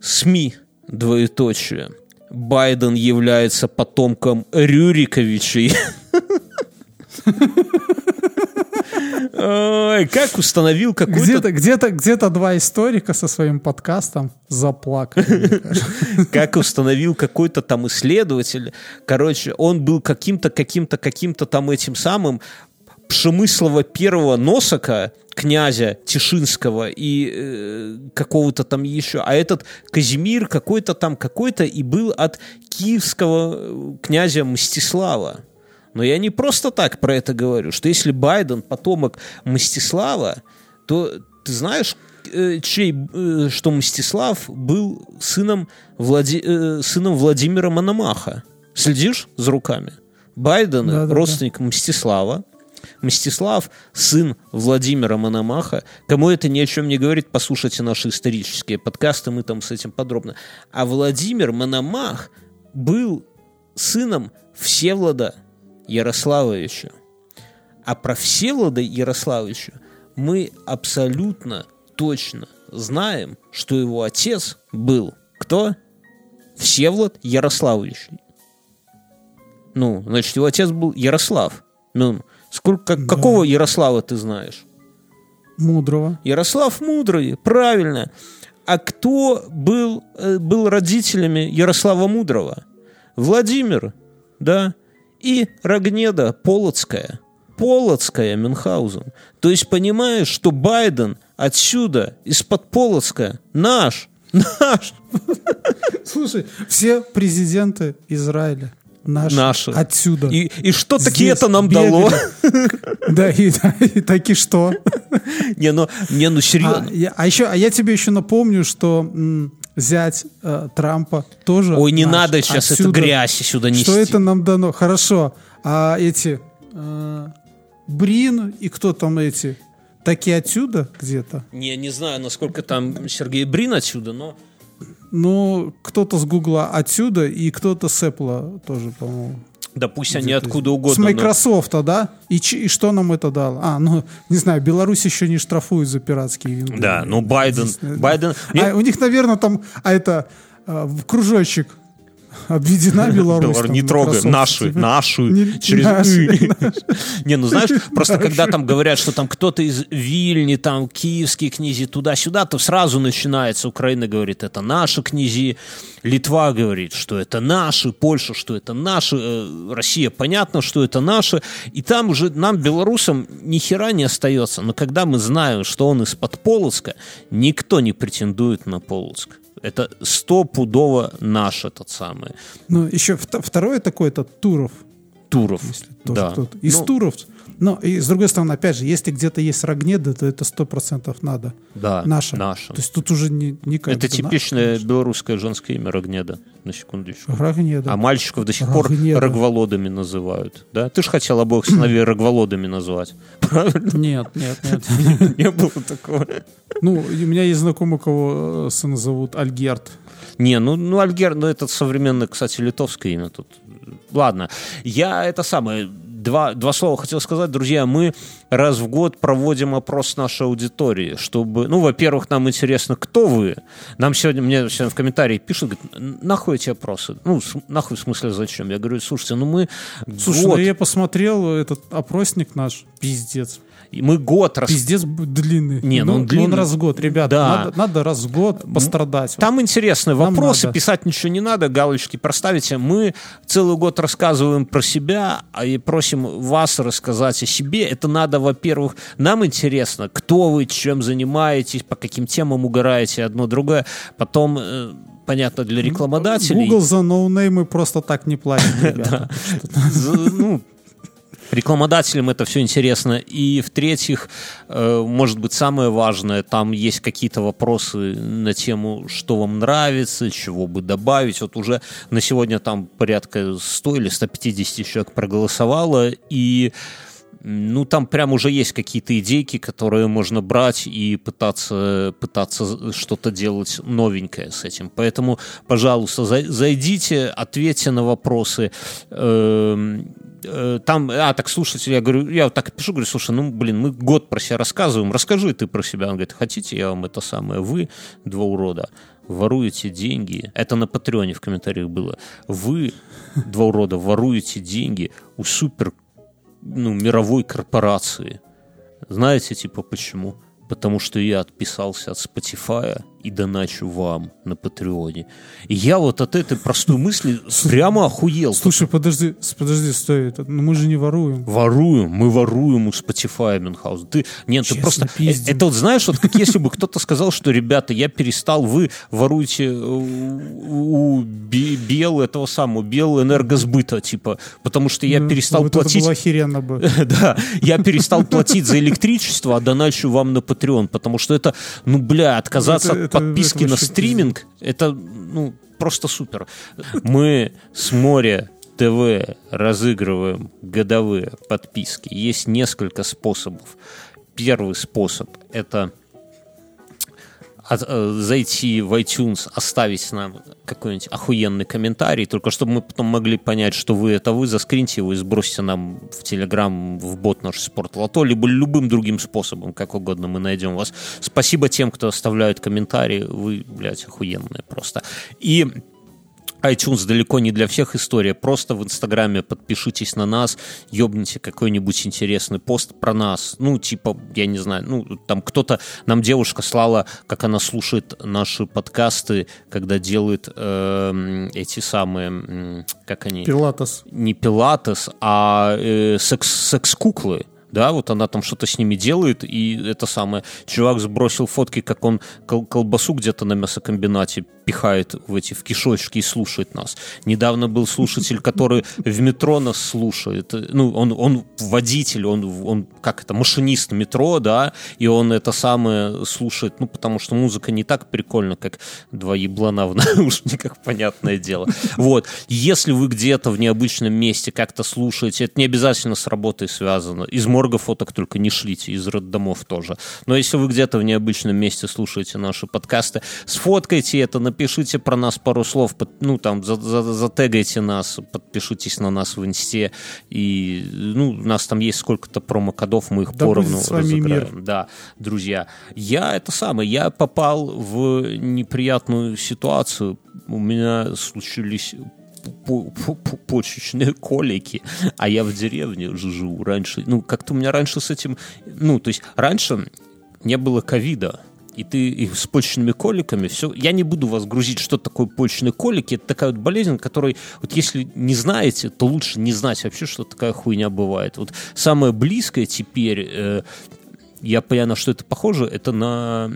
СМИ, двоеточие. Байден является потомком Рюриковичей. <laughs> Ой, как установил какой-то Где-то, где-то, где-то два историка со своим подкастом заплакали. <laughs> как установил какой-то там исследователь. Короче, он был каким-то, каким-то, каким-то там этим самым Пшемыслова первого носока, князя Тишинского и э, какого-то там еще, а этот Казимир какой-то там какой-то и был от киевского э, князя Мстислава. Но я не просто так про это говорю, что если Байден потомок Мстислава, то ты знаешь, э, чей, э, что Мстислав был сыном, Влади- э, сыном Владимира Мономаха. Следишь за руками? Байден Да-да-да. родственник Мстислава. Мстислав, сын Владимира Мономаха. Кому это ни о чем не говорит, послушайте наши исторические подкасты, мы там с этим подробно. А Владимир Мономах был сыном Всевлада Ярославовича. А про Всевлада Ярославовича мы абсолютно точно знаем, что его отец был кто? Всевлад Ярославович. Ну, значит, его отец был Ярослав. Ну, сколько, как- какого Ярослава ты знаешь? Мудрого. Ярослав Мудрый, правильно. А кто был, э, был родителями Ярослава Мудрого? Владимир, да, и Рогнеда Полоцкая. Полоцкая, Мюнхгаузен. То есть понимаешь, что Байден отсюда, из-под Полоцка, наш, наш. Слушай, все президенты Израиля наши, Наши. отсюда. И, и что таки это нам бегали. дало? <laughs> Да, и, и таки что? Не, ну, не, ну А, серьезно. я, а еще, а я тебе еще напомню, что м, зять э, Трампа тоже. Ой, не наш. надо сейчас Отсюда. грязь сюда нести. Что это нам дано? Хорошо. А эти э, Брин и кто там эти? так и отсюда где-то. Не, не знаю, насколько там Сергей Брин отсюда, но... Ну, кто-то с Гугла отсюда, и кто-то с Apple тоже, по-моему. Да пусть они откуда угодно. С но- Microsoft, да? И, ч- и что нам это дало? А, ну, не знаю, Беларусь еще не штрафует за пиратские винды. Да, ну Байден... Единственное, Байден... А, у них, наверное, там, а это а, в кружочек обведена Беларусь. Там, не трогаем, Microsoft. нашу, Не- через наши, «ы». Не, ну знаешь, просто когда там говорят, что там кто-то из Вильни, там киевские князи туда-сюда, то сразу начинается, Украина говорит, это наши князи, Литва говорит, что это наши, Польша, что это наши, э, Россия, понятно, что это наши, и там уже нам, белорусам, ни хера не остается, но когда мы знаем, что он из-под Полоцка, никто не претендует на Полоцк. Это стопудово наш этот самый Ну, еще вт- второе такое, это Туров. Туров. Тоже да. Из Ну, Туров. Но и с другой стороны, опять же, если где-то есть Рогнеда, то это сто процентов надо. Да, Наша. наша. То есть тут уже не, не как Это типичное наш, белорусское женское имя Рогнеда, на секундочку. Рогнеда. А мальчиков до сих пор Рогнеда. Рогволодами называют. Да? Ты же хотел обоих сыновей Рогволодами назвать. <laughs> Правильно? Нет, нет, нет. <laughs> Не было такого. Ну, у меня есть знакомый, кого э, сына зовут Альгерт. Не, ну, ну Альгер, ну это современное, кстати, литовское имя тут. Ладно, я это самое, два, два слова хотел сказать, друзья, мы раз в год проводим опрос нашей аудитории, чтобы, ну, во-первых, нам интересно, кто вы. Нам сегодня, мне сегодня в комментарии пишут, говорят, нахуй эти опросы? Ну, нахуй в смысле зачем? Я говорю, слушайте, ну мы Слушай, год, ну я посмотрел этот опросник наш, пиздец. И мы год рас... Пиздец длинный. Не, ну он длинный. Он раз в год, ребята. Да. Надо, надо раз в год пострадать. Там интересные Нам вопросы, надо. писать ничего не надо, галочки проставите. Мы целый год рассказываем про себя а и просим вас рассказать о себе. Это надо, во-первых, нам интересно, кто вы, чем занимаетесь, по каким темам угораете, одно другое. Потом, э, понятно, для рекламодателей. Google за ноунеймы просто так не платит, <laughs> ну, рекламодателям это все интересно. И в-третьих, э, может быть, самое важное, там есть какие-то вопросы на тему, что вам нравится, чего бы добавить. Вот уже на сегодня там порядка 100 или 150 человек проголосовало, и ну, там прям уже есть какие-то идейки, которые можно брать и пытаться, пытаться что-то делать новенькое с этим. Поэтому, пожалуйста, зай- зайдите, ответьте на вопросы. Эм, э, Там, а, так, слушайте, я говорю, я так пишу, говорю, слушай, ну, блин, мы год про себя рассказываем, расскажи ты про себя. Он говорит, хотите, я вам это самое, вы, два урода, воруете деньги, это на Патреоне в комментариях было, вы, два урода, воруете деньги у супер ну, мировой корпорации. Знаете, типа, почему? Потому что я отписался от Spotify и доначу вам на Патреоне. И я вот от этой простой мысли прямо охуел. Слушай, подожди, подожди, стой. ну мы же не воруем. Воруем, мы воруем у Spotify, Мюнхгаузен. Ты, нет, ты Честно просто... э, пиздим. Это вот знаешь, вот как если бы кто-то сказал, что, ребята, я перестал, вы воруете у, у Бел этого самого, Бел энергосбыта, типа, потому что я Ну, перестал вот платить... Это было охеренно бы. <laughs> Да, я перестал платить за электричество, а доначу вам на Patreon, потому что это, ну, бля, отказаться Это- от это- подписки это на стриминг, это, ну, просто супер. Мы с моря ТВ разыгрываем годовые подписки. Есть несколько способов. Первый способ – это от- э, зайти в iTunes, оставить нам какой-нибудь охуенный комментарий, только чтобы мы потом могли понять, что вы это вы, заскриньте его и сбросьте нам в Телеграм, в бот наш Спорт Лото, либо любым другим способом, как угодно мы найдем вас. Спасибо тем, кто оставляет комментарии, вы, блядь, охуенные просто. И iTunes далеко не для всех история. Просто в Инстаграме подпишитесь на нас, ёбните какой-нибудь интересный пост про нас. Ну, типа, я не знаю, ну, там кто-то, нам девушка слала, как она слушает наши подкасты, когда делает эм, эти самые, как они? Пилатес. не пилатес, а э, секс, секс-куклы. Да, вот она там что-то с ними делает, и это самое. Чувак сбросил фотки, как он кол- колбасу где-то на мясокомбинате пихает в эти в кишочки и слушает нас. Недавно был слушатель, который в метро нас слушает. Ну, он, он водитель, он, он как это, машинист метро, да, и он это самое слушает, ну, потому что музыка не так прикольна, как два еблана в наушниках, <laughs> понятное дело. Вот. Если вы где-то в необычном месте как-то слушаете, это не обязательно с работой связано. Из морга фоток только не шлите, из роддомов тоже. Но если вы где-то в необычном месте слушаете наши подкасты, сфоткайте это, напишите про нас пару слов, под- ну, там, за- за- затегайте нас, подпишитесь на нас в инсте, и, ну, у нас там есть сколько-то промокодов, мы их Да поровну разыграем. мир. Да, друзья. Я это самое, я попал в неприятную ситуацию. У меня случились почечные колики, а я в деревне живу раньше. Ну, как-то у меня раньше с этим... Ну, то есть раньше не было ковида, и ты и с почечными коликами, все. Я не буду вас грузить, что такое почечные колики. Это такая вот болезнь, которой, вот если не знаете, то лучше не знать вообще, что такая хуйня бывает. Вот самое близкое теперь, э, я понял, что это похоже, это на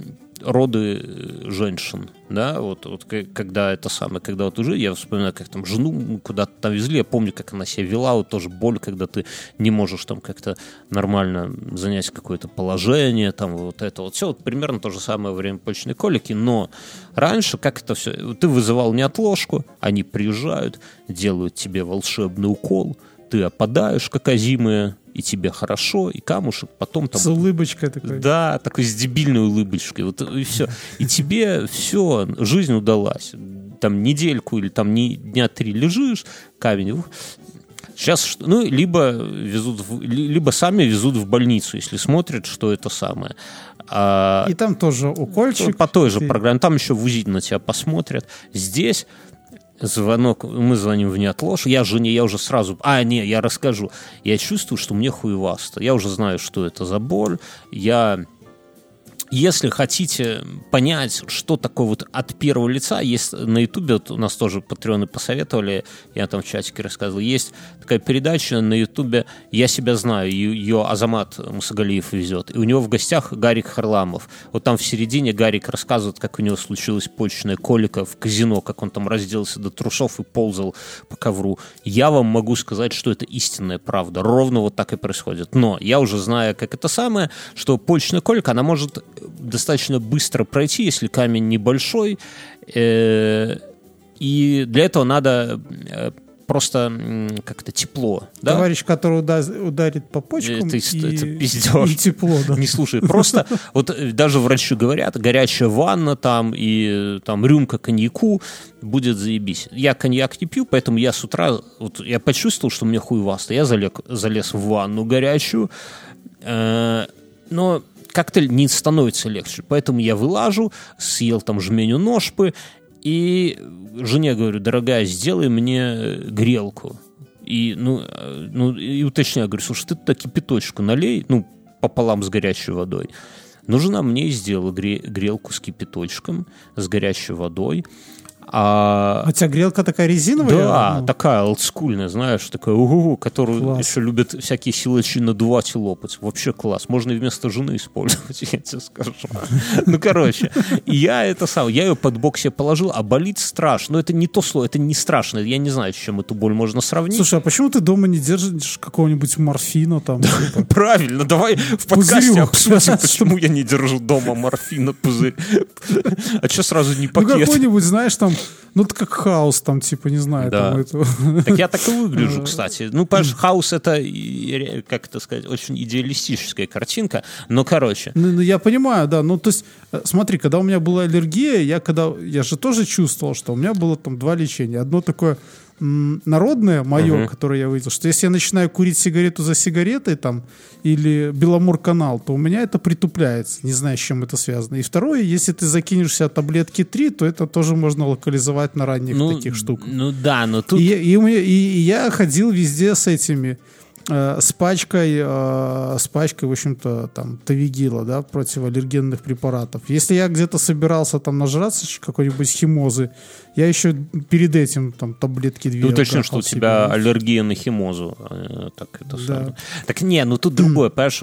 роды э, женщин, да, вот, вот когда это самое, когда вот уже, я вспоминаю, как там жену куда-то там везли, я помню, как она себя вела, вот тоже боль, когда ты не можешь там как-то нормально занять какое-то положение, там вот это вот. Все, вот примерно то же самое время почечной колики, но раньше как это все, ты вызывал неотложку, они приезжают, делают тебе волшебный укол, ты опадаешь, как озимая, и тебе хорошо, и камушек, потом там С улыбочкой такой. да, такой с дебильной улыбочкой. Вот и все. И тебе все, жизнь удалась. Там недельку или там не, дня три лежишь, камень. Сейчас, ну, либо везут, в- ли- либо сами везут в больницу, если смотрят, что это самое. А, И там тоже укольчик. по той же Ты- программе. Там еще в УЗИ на тебя посмотрят. Здесь звонок, мы звоним в неотложку. Я жене, я уже сразу... А, не, я расскажу. Я чувствую, что мне хуевасто. Я уже знаю, что это за боль. Я... Если хотите понять, что такое вот от первого лица, есть на Ютубе, вот у нас тоже патреоны посоветовали, я там в чатике рассказывал, есть такая передача на Ютубе «Я себя знаю», ее Азамат Мусагалиев везет, и у него в гостях Гарик Харламов. Вот там в середине Гарик рассказывает, как у него случилась почечная колика в казино, как он там разделся до трусов и ползал по ковру. Я вам могу сказать, что это истинная правда. Ровно вот так и происходит. Но я уже знаю, как это самое, что почечная колика, она может достаточно быстро пройти, если камень небольшой. Э, И для этого надо э, просто как-то тепло. Да? Товарищ, который уда- ударит по почкам, Это- и, это и тепло, да. Не слушай, просто вот э, даже врачи говорят, горячая ванна там и там рюмка коньяку будет заебись. Я коньяк не пью, поэтому я с утра, вот я почувствовал, что мне хуевасто. Я залег, залез в ванну горячую, э, но как-то не становится легче. Поэтому я вылажу, съел там жменю ножпы, и жене говорю, дорогая, сделай мне грелку. И, ну, э, ну, и уточняю, говорю, слушай, ты туда кипяточку налей, ну, пополам с горячей водой. Но жена мне сделала гре- грелку с кипяточком, с горячей водой. А, А у тебя грелка такая резиновая? да, Ну, такая олдскульная, знаешь, такая, угу, которую Класс. еще любят всякие силачи надувать и лопать. Вообще класс. Можно и вместо жены использовать, <laughs> я тебе скажу. Ну, короче, я это сам, я ее под бок себе положил, а болит страшно. Но это не то слово, это не страшно. Я не знаю, с чем эту боль можно сравнить. Слушай, а почему ты дома не держишь какого-нибудь морфина там? типа? <laughs> Правильно, давай в подкасте обсудим, <laughs> почему я не держу дома морфина пузырь. А что сразу не Ну, пакет? какой-нибудь, знаешь, там, ну, это как хаос, там, типа, не знаю, Да. там, это... Так я так и выгляжу, <laughs> кстати. Ну, понимаешь, хаос это, как это сказать, очень идеалистическая картинка. Но, короче, Ну, ну, я понимаю, да. Ну, то есть, э, смотри, когда у меня была аллергия, я когда... Я же тоже чувствовал, что у меня было там два лечения. Одно такое народное, мое, которое я увидел, что если я начинаю курить сигарету за сигаретой там, или Беломор-канал, то у меня это притупляется. Не знаю, с чем это связано. И второе, если ты закинешь себе таблетки 3, то это тоже можно локализовать на ранних ну, таких штуках. ну да, но тут... И, и, и- и я ходил везде с этими, э, с пачкой, э, с пачкой, в общем-то, там, Тавигила, да, противоаллергенных препаратов. Если я где-то собирался там нажраться какой-нибудь химозы, я еще перед этим там таблетки две Ты уточнил, что у себе. тебя аллергия на химозу. э, Так, это Да. самое. так не, ну тут другое, понимаешь?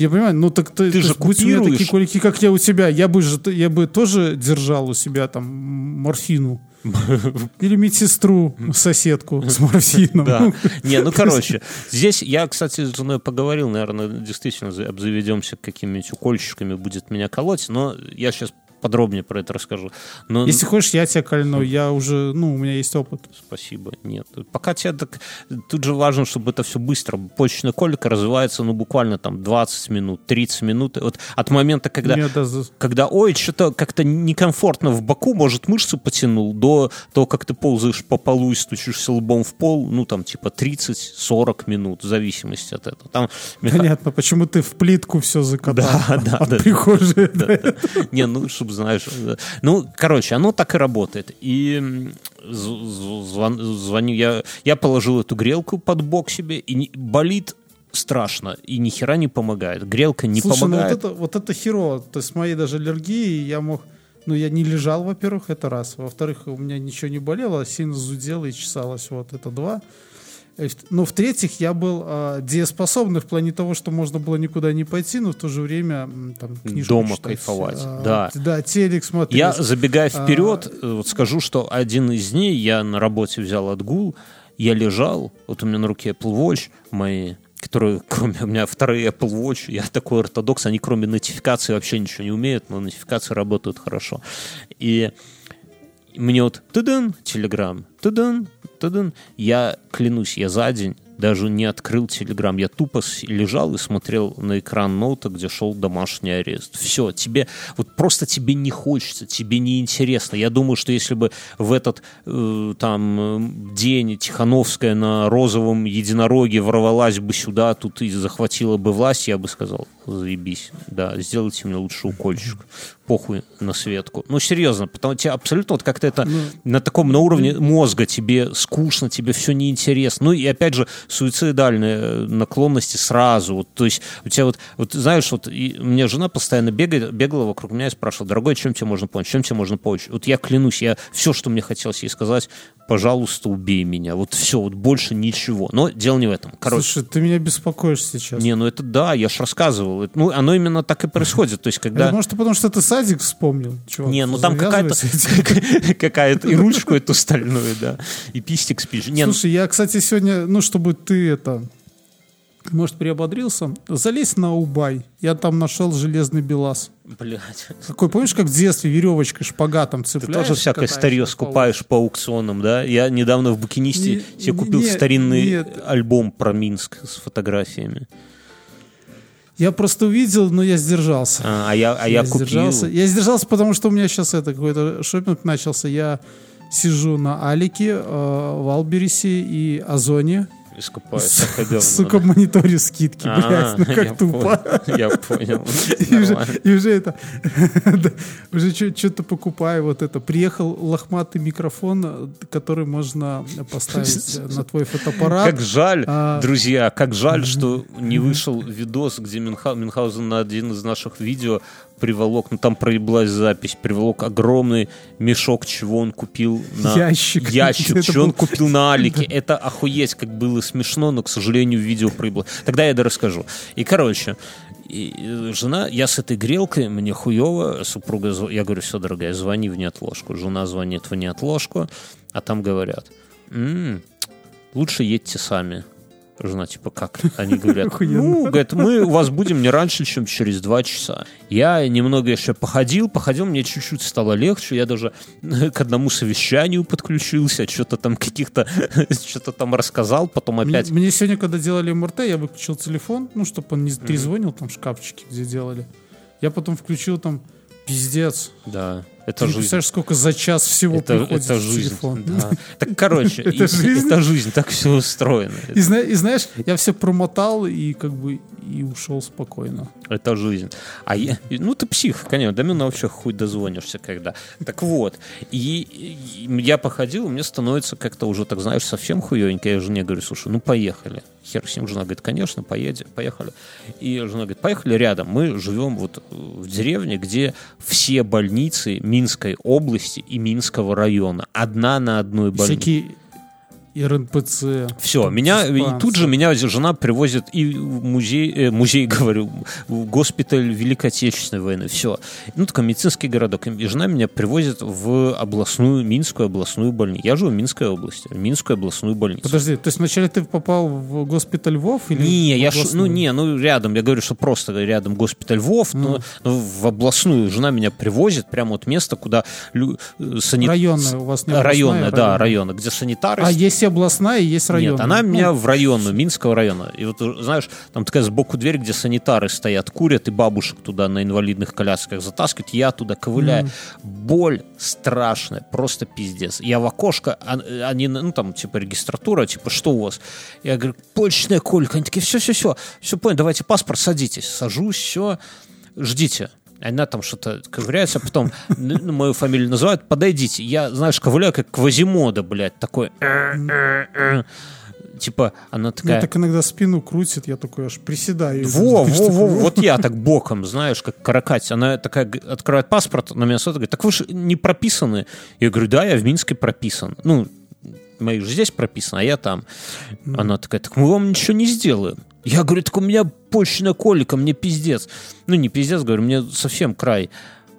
Я понимаю, ну так ты, Ты же купируешь. такие колики, как я у тебя, я бы же, я бы тоже держал у себя там морфину. <laughs> Или медсестру, соседку с морфином. Да. Не, ну <laughs> короче, здесь я, кстати, с женой поговорил, наверное, действительно за- обзаведемся какими-нибудь укольчиками, будет меня колоть, но я сейчас подробнее про это расскажу. Но Если хочешь, я тебя кольну. Я уже, ну, у меня есть опыт. спасибо, нет. Пока тебе так... Тут же важно, чтобы это все быстро. Почечная колика развивается, ну, буквально там 20 минут, 30 минут. Вот от момента, когда... Мне даже- когда, ой, что-то как-то некомфортно в боку, может, мышцу потянул, до того, как ты ползаешь по полу и стучишься лбом в пол, ну, там, типа, 30-40 минут, в зависимости от этого. Там Понятно, почему ты в плитку все закатал. Да, да, От да. прихожей. да. Не, ну, чтобы знаешь. э, Ну, короче, оно так и работает. И звон- звоню, я, я положил эту грелку под бок себе, и не- болит страшно, и ни хера не помогает. Грелка не Слушай, ну вот помогает. это, вот это херово. То есть с моей даже аллергией я мог... Ну, я не лежал, во-первых, это раз. Во-вторых, у меня ничего не болело, сильно зудело и чесалось. Вот это два. Э, Ну, в-третьих, я был а, дееспособный в плане того, что можно было никуда не пойти, но в то же время там книжку Дома читать, кайфовать, а, да. Да, телек смотреть. Я, забегая А, вперед, э, вот скажу, что один из дней я на работе взял отгул, я лежал, вот у меня на руке Apple Watch мои, которые, <laughs> кроме у меня вторые Apple Watch, я такой ортодокс, они кроме нотификации вообще ничего не умеют, но нотификации работают хорошо. И мне вот тыдын, телеграм, тыдын, тыдын. Я клянусь, я за день даже не открыл телеграм. Я тупо лежал и смотрел на экран ноута, где шел домашний арест. Все, тебе, вот просто тебе не хочется, тебе не интересно. Я думаю, что если бы в этот э, там э, день Тихановская на розовом единороге ворвалась бы сюда, тут и захватила бы власть, я бы сказал, заебись, да, сделайте мне лучше укольчик. Похуй на Светку. Ну, серьезно, потому что тебе абсолютно вот как-то это на таком, на уровне мозга тебе скучно, тебе все неинтересно. Ну, и опять же, суицидальные э, наклонности сразу. Вот, то есть у тебя вот, вот знаешь, вот и меня жена постоянно бегает, бегала вокруг меня и спрашивала, дорогой, чем тебе можно помочь, чем тебе можно помочь? Вот я клянусь, я все, что мне хотелось ей сказать, пожалуйста, убей меня. Вот все, вот больше ничего. Но дело не в этом. Короче, Слушай, ты меня беспокоишь сейчас. не, ну это да, я ж рассказывал. Ну, оно именно так и происходит. То есть, когда... Это может, потому что ты садик вспомнил? Чувак, Не, ну там какая-то <laughs> какая-то и ручку эту стальную, да, и пистик спишь. Ну, Слушай, я, кстати, сегодня, ну, чтобы ты это, может, приободрился, залезь на Убай. Я там нашел железный белаз. блядь. Такой, помнишь, как в детстве веревочкой, шпагатом Ты цепляешь? тоже всякое старье скупаешь по аукционам, да? Я недавно в букинисте Не- себе купил не- старинный нет. альбом про Минск с фотографиями. Я просто увидел, но я сдержался. А, а я, а я, купил. сдержался. Я сдержался, потому что у меня сейчас это какой-то шопинг начался. Я сижу на Алике, э, в Алберисе и Озоне. И скупаю всякое говно, Сука, в мониторе скидки, А, блядь, ну <laughs> как тупо. Я понял. <laughs> И уже, это, <laughs> уже что-то покупаю, вот это. Приехал лохматый микрофон, который можно поставить на твой фотоаппарат. Как жаль, А. друзья, как жаль, что не вышел видос, где Мюнхгаузен на один из наших видео приволок, ну там проеблась запись, приволок огромный мешок, чего он купил на Ящик. <laughs> ящик, Это чего он был- купил на Алике. Это охуеть, как было смешно, но, к сожалению, видео проебло. Тогда я расскажу. И, короче, и, э, жена, я с этой грелкой, мне хуево, супруга, я говорю, все, дорогая, звони в неотложку. Жена звонит в неотложку, а там говорят, «М, лучше едьте сами. Жена, типа, как? Они говорят, ну, говорят, мы у вас будем не раньше, чем через два часа. Я немного еще походил, походил, мне чуть-чуть стало легче, я даже <laughs> к одному совещанию подключился, что-то там каких-то, <laughs> что-то там рассказал, потом Мне, опять... мне сегодня, когда делали МРТ, я выключил телефон, ну, чтобы он не трезвонил, там шкафчики, где делали. Я потом включил там, пиздец. Да, Ты это не жизнь. представляешь, сколько за час всего Это, приходит это жизнь. телефон. да. Так, короче, <laughs> Это и- жизнь? это жизнь, так все устроено. И, зна- и знаешь, я все промотал и как бы и ушел спокойно. Это жизнь. А я, ну ты псих, конечно, до меня вообще хуй дозвонишься когда. Так вот, и, и я походил, мне становится как-то уже, так знаешь, совсем хуевенько. Я жене говорю, слушай, ну поехали. Хер с ним. Жена говорит, конечно, поедем, поехали. И жена говорит, поехали рядом. Мы живем вот в деревне, где все больницы Минской области и Минского района. Одна на одной больнице. Всякие РНПЦ. Все, меня и тут же меня жена привозит и в музей, э, музей <laughs> говорю, в госпиталь Великой Отечественной войны. Все, ну такой медицинский городок. И жена меня привозит в областную Минскую областную больницу. Я живу в Минской области, в Минскую областную больницу. Подожди, то есть вначале ты попал в госпиталь ВОВ? Или Не, я шу- ну не, ну рядом. Я говорю, что просто рядом госпиталь Вов, но, но в областную жена меня привозит прямо от места, куда лю- э, сани- Районная у вас не районная, да, районная. где санитары. А есть и областная, есть районная. Нет, она Ну, меня в районную, Минского района. И вот, знаешь, там такая сбоку дверь, где санитары стоят, курят, и бабушек туда на инвалидных колясках затаскивают. Я туда ковыляю. Боль страшная, просто пиздец. Я в окошко, а- они, ну, там, типа, регистратура, типа, что у вас? Я говорю, почечная колька. Они такие, все-все-все, все понял, давайте паспорт, садитесь. Сажусь, все, ждите. Она там что-то ковыряется, а потом ну, мою фамилию называют, подойдите. Я, знаешь, ковыляю, как Квазимода, блядь, такой. Типа, она Мне такая... так иногда спину крутит, я такой аж приседаю. Во, Ты во, что, во, вот я так боком, знаешь, как каракать. Она такая открывает паспорт, на меня смотрит, говорит, так вы же не прописаны. Я говорю, да, я в Минске прописан. Ну, мои же здесь прописаны, а я там. Она такая, так мы вам ничего не сделаем. Я говорю, так у меня почечная колика, мне пиздец. Ну, не пиздец, говорю, мне совсем край.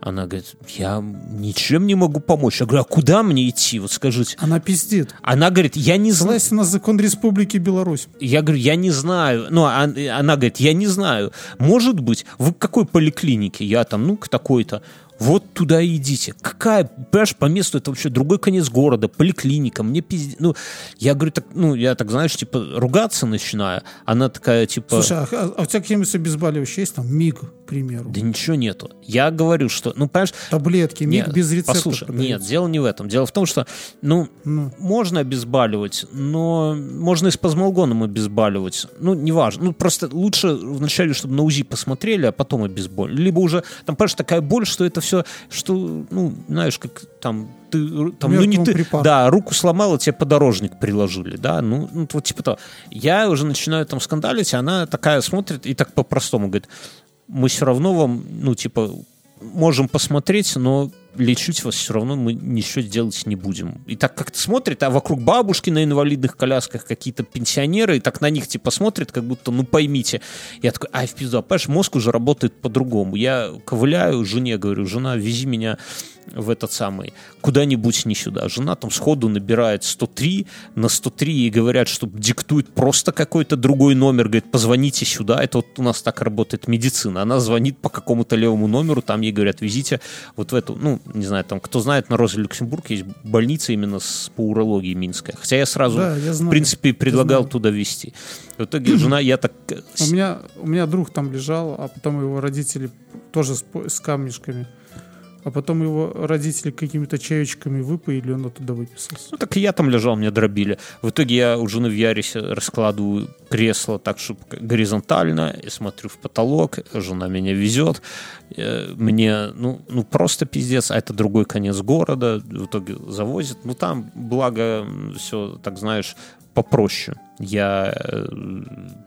Она говорит, я ничем не могу помочь. Я говорю, а куда мне идти, вот скажите. Она пиздит. Она говорит, я не знаю. Ссылайся на закон Республики Беларусь. Я говорю, я не знаю. Ну, а- она говорит, я не знаю. Может быть, вы к какой поликлинике? Я там, ну, к такой-то. Вот туда и идите. Какая, понимаешь, по месту это вообще другой конец города, поликлиника, мне пиздец. Ну, я говорю, так, ну, я так, знаешь, типа, ругаться начинаю. Она такая, типа... Слушай, а, а у тебя какие-нибудь обезболивающие есть? Там МИГ, к примеру. да ничего нету. Я говорю, что, ну, понимаешь, Таблетки, МИГ Нет, без рецепта. Послушай, продается. нет, дело не в этом. Дело в том, что, ну, Ну. можно обезболивать, но можно и с пазмалгоном обезболивать. Ну, неважно. Ну, просто лучше вначале, чтобы на УЗИ посмотрели, а потом обезболили. Либо уже, там, понимаешь, такая боль, что это все, что, ну, знаешь, как там ты, там, ну, не Мертвому ты, припарку. да, руку сломала, тебе подорожник приложили, да, ну, ну, вот типа того. Я уже начинаю там скандалить, и она такая смотрит и так по-простому говорит, мы все равно вам, ну, типа, можем посмотреть, но лечить вас все равно мы ничего делать не будем. И так как-то смотрит, а вокруг бабушки на инвалидных колясках какие-то пенсионеры, и так на них типа смотрит, как будто, ну поймите. Я такой, ай, в пизду, а понимаешь, мозг уже работает по-другому. Я ковыляю жене, говорю, жена, вези меня в этот самый, куда-нибудь не сюда. Жена там сходу набирает 103, на 103 ей говорят, что диктует просто какой-то другой номер, говорит, позвоните сюда, это вот у нас так работает медицина. Она звонит по какому-то левому номеру, там ей говорят, везите вот в эту, ну, не знаю, там, кто знает, на Розе Люксембург есть больница именно с, по урологии минская. Хотя я сразу, Да, я знаю. в принципе, предлагал туда везти. В итоге жена, я так... э, У меня, у меня друг там лежал, а потом его родители тоже с, с камешками. А потом его родители какими-то чаечками выпоили, он оттуда выписался. Ну, так и я там лежал, меня дробили. В итоге я у жены в Ярисе раскладываю кресло так, чтобы горизонтально, и смотрю в потолок, жена меня везет. Э, Мне, ну, ну, просто пиздец, а это другой конец города, в итоге завозит. Ну, там, благо, все, так знаешь, попроще. Я э,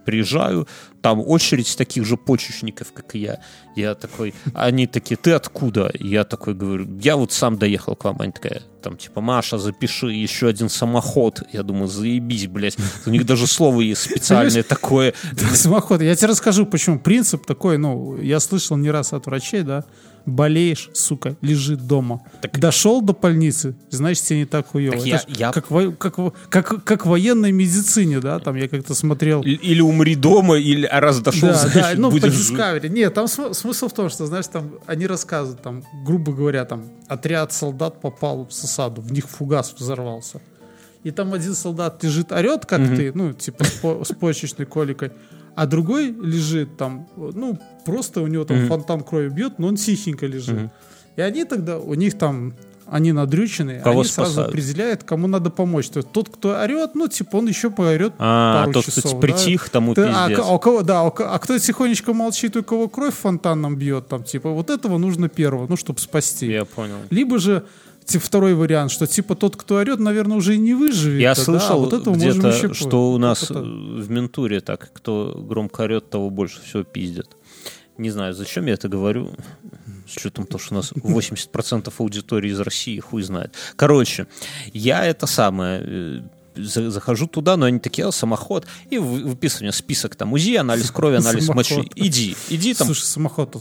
приезжаю, там очередь таких же почечников, как и я. Я такой, они такие, ты откуда? Я такой говорю, я вот сам доехал к вам. Они такая, там, типа, Маша, запиши еще один самоход. Я думаю, заебись, блядь. У них даже слово есть специальное такое. <laughs> Самоход. Я тебе расскажу, почему. Принцип такой, ну, я слышал не раз от врачей, да, болеешь, сука, лежи дома. Дошел до больницы, значит, тебе не так хуево. Так я- ж я- Как, во- как, как, как в военной медицине, да, там я как-то смотрел. Или умри дома, или а раз дошел, Да, значит, да, ну, по будешь. Discovery. Нет, там см- смысл в том, что, знаешь, там они рассказывают, там, грубо говоря, там, отряд солдат попал в засаду, в них фугас взорвался. И там один солдат лежит, орет, как ты, ну, типа, с, по- с почечной коликой, а другой лежит там, ну, просто у него там фонтан крови бьет, но он тихенько лежит. И они тогда, у них там, они надрюченные, Кого они сразу спасают? определяют, кому надо помочь. То есть тот, кто орет, ну, типа, он еще поорет А, пару тот, часов. кто да. притих, тому Ты- а, пиздец. к- а у кого, да, у а кто тихонечко молчит, у кого кровь фонтаном бьет, там, типа, вот этого нужно первого, ну, чтобы спасти. Я понял. Либо же типа, второй вариант, что типа тот, кто орет, наверное, уже и не выживет. Я да, а слышал вот этого можем где-то, что у нас вот это. э, в ментуре так, кто громко орет, того больше всего пиздят. Не знаю, зачем я это говорю, с учетом того, что у нас 80% аудитории из России, хуй знает. Короче, я это самое... э, за- захожу туда, но они такие, «А, самоход, и вы- выписывают мне список там УЗИ, анализ крови, анализ мочи. Иди, иди там Слушай, самоход.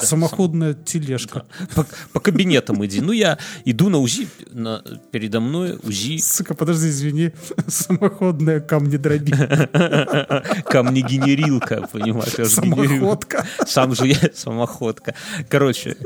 Самоходная тележка. по, по кабинетам иди. Ну, я иду на УЗИ, на- передо мной УЗИ Сука, подожди, извини. <laughs> Самоходная камнедробилка. камнегенерилка, понимаешь? Самоходка. Сам же я <laughs> самоходка. Короче,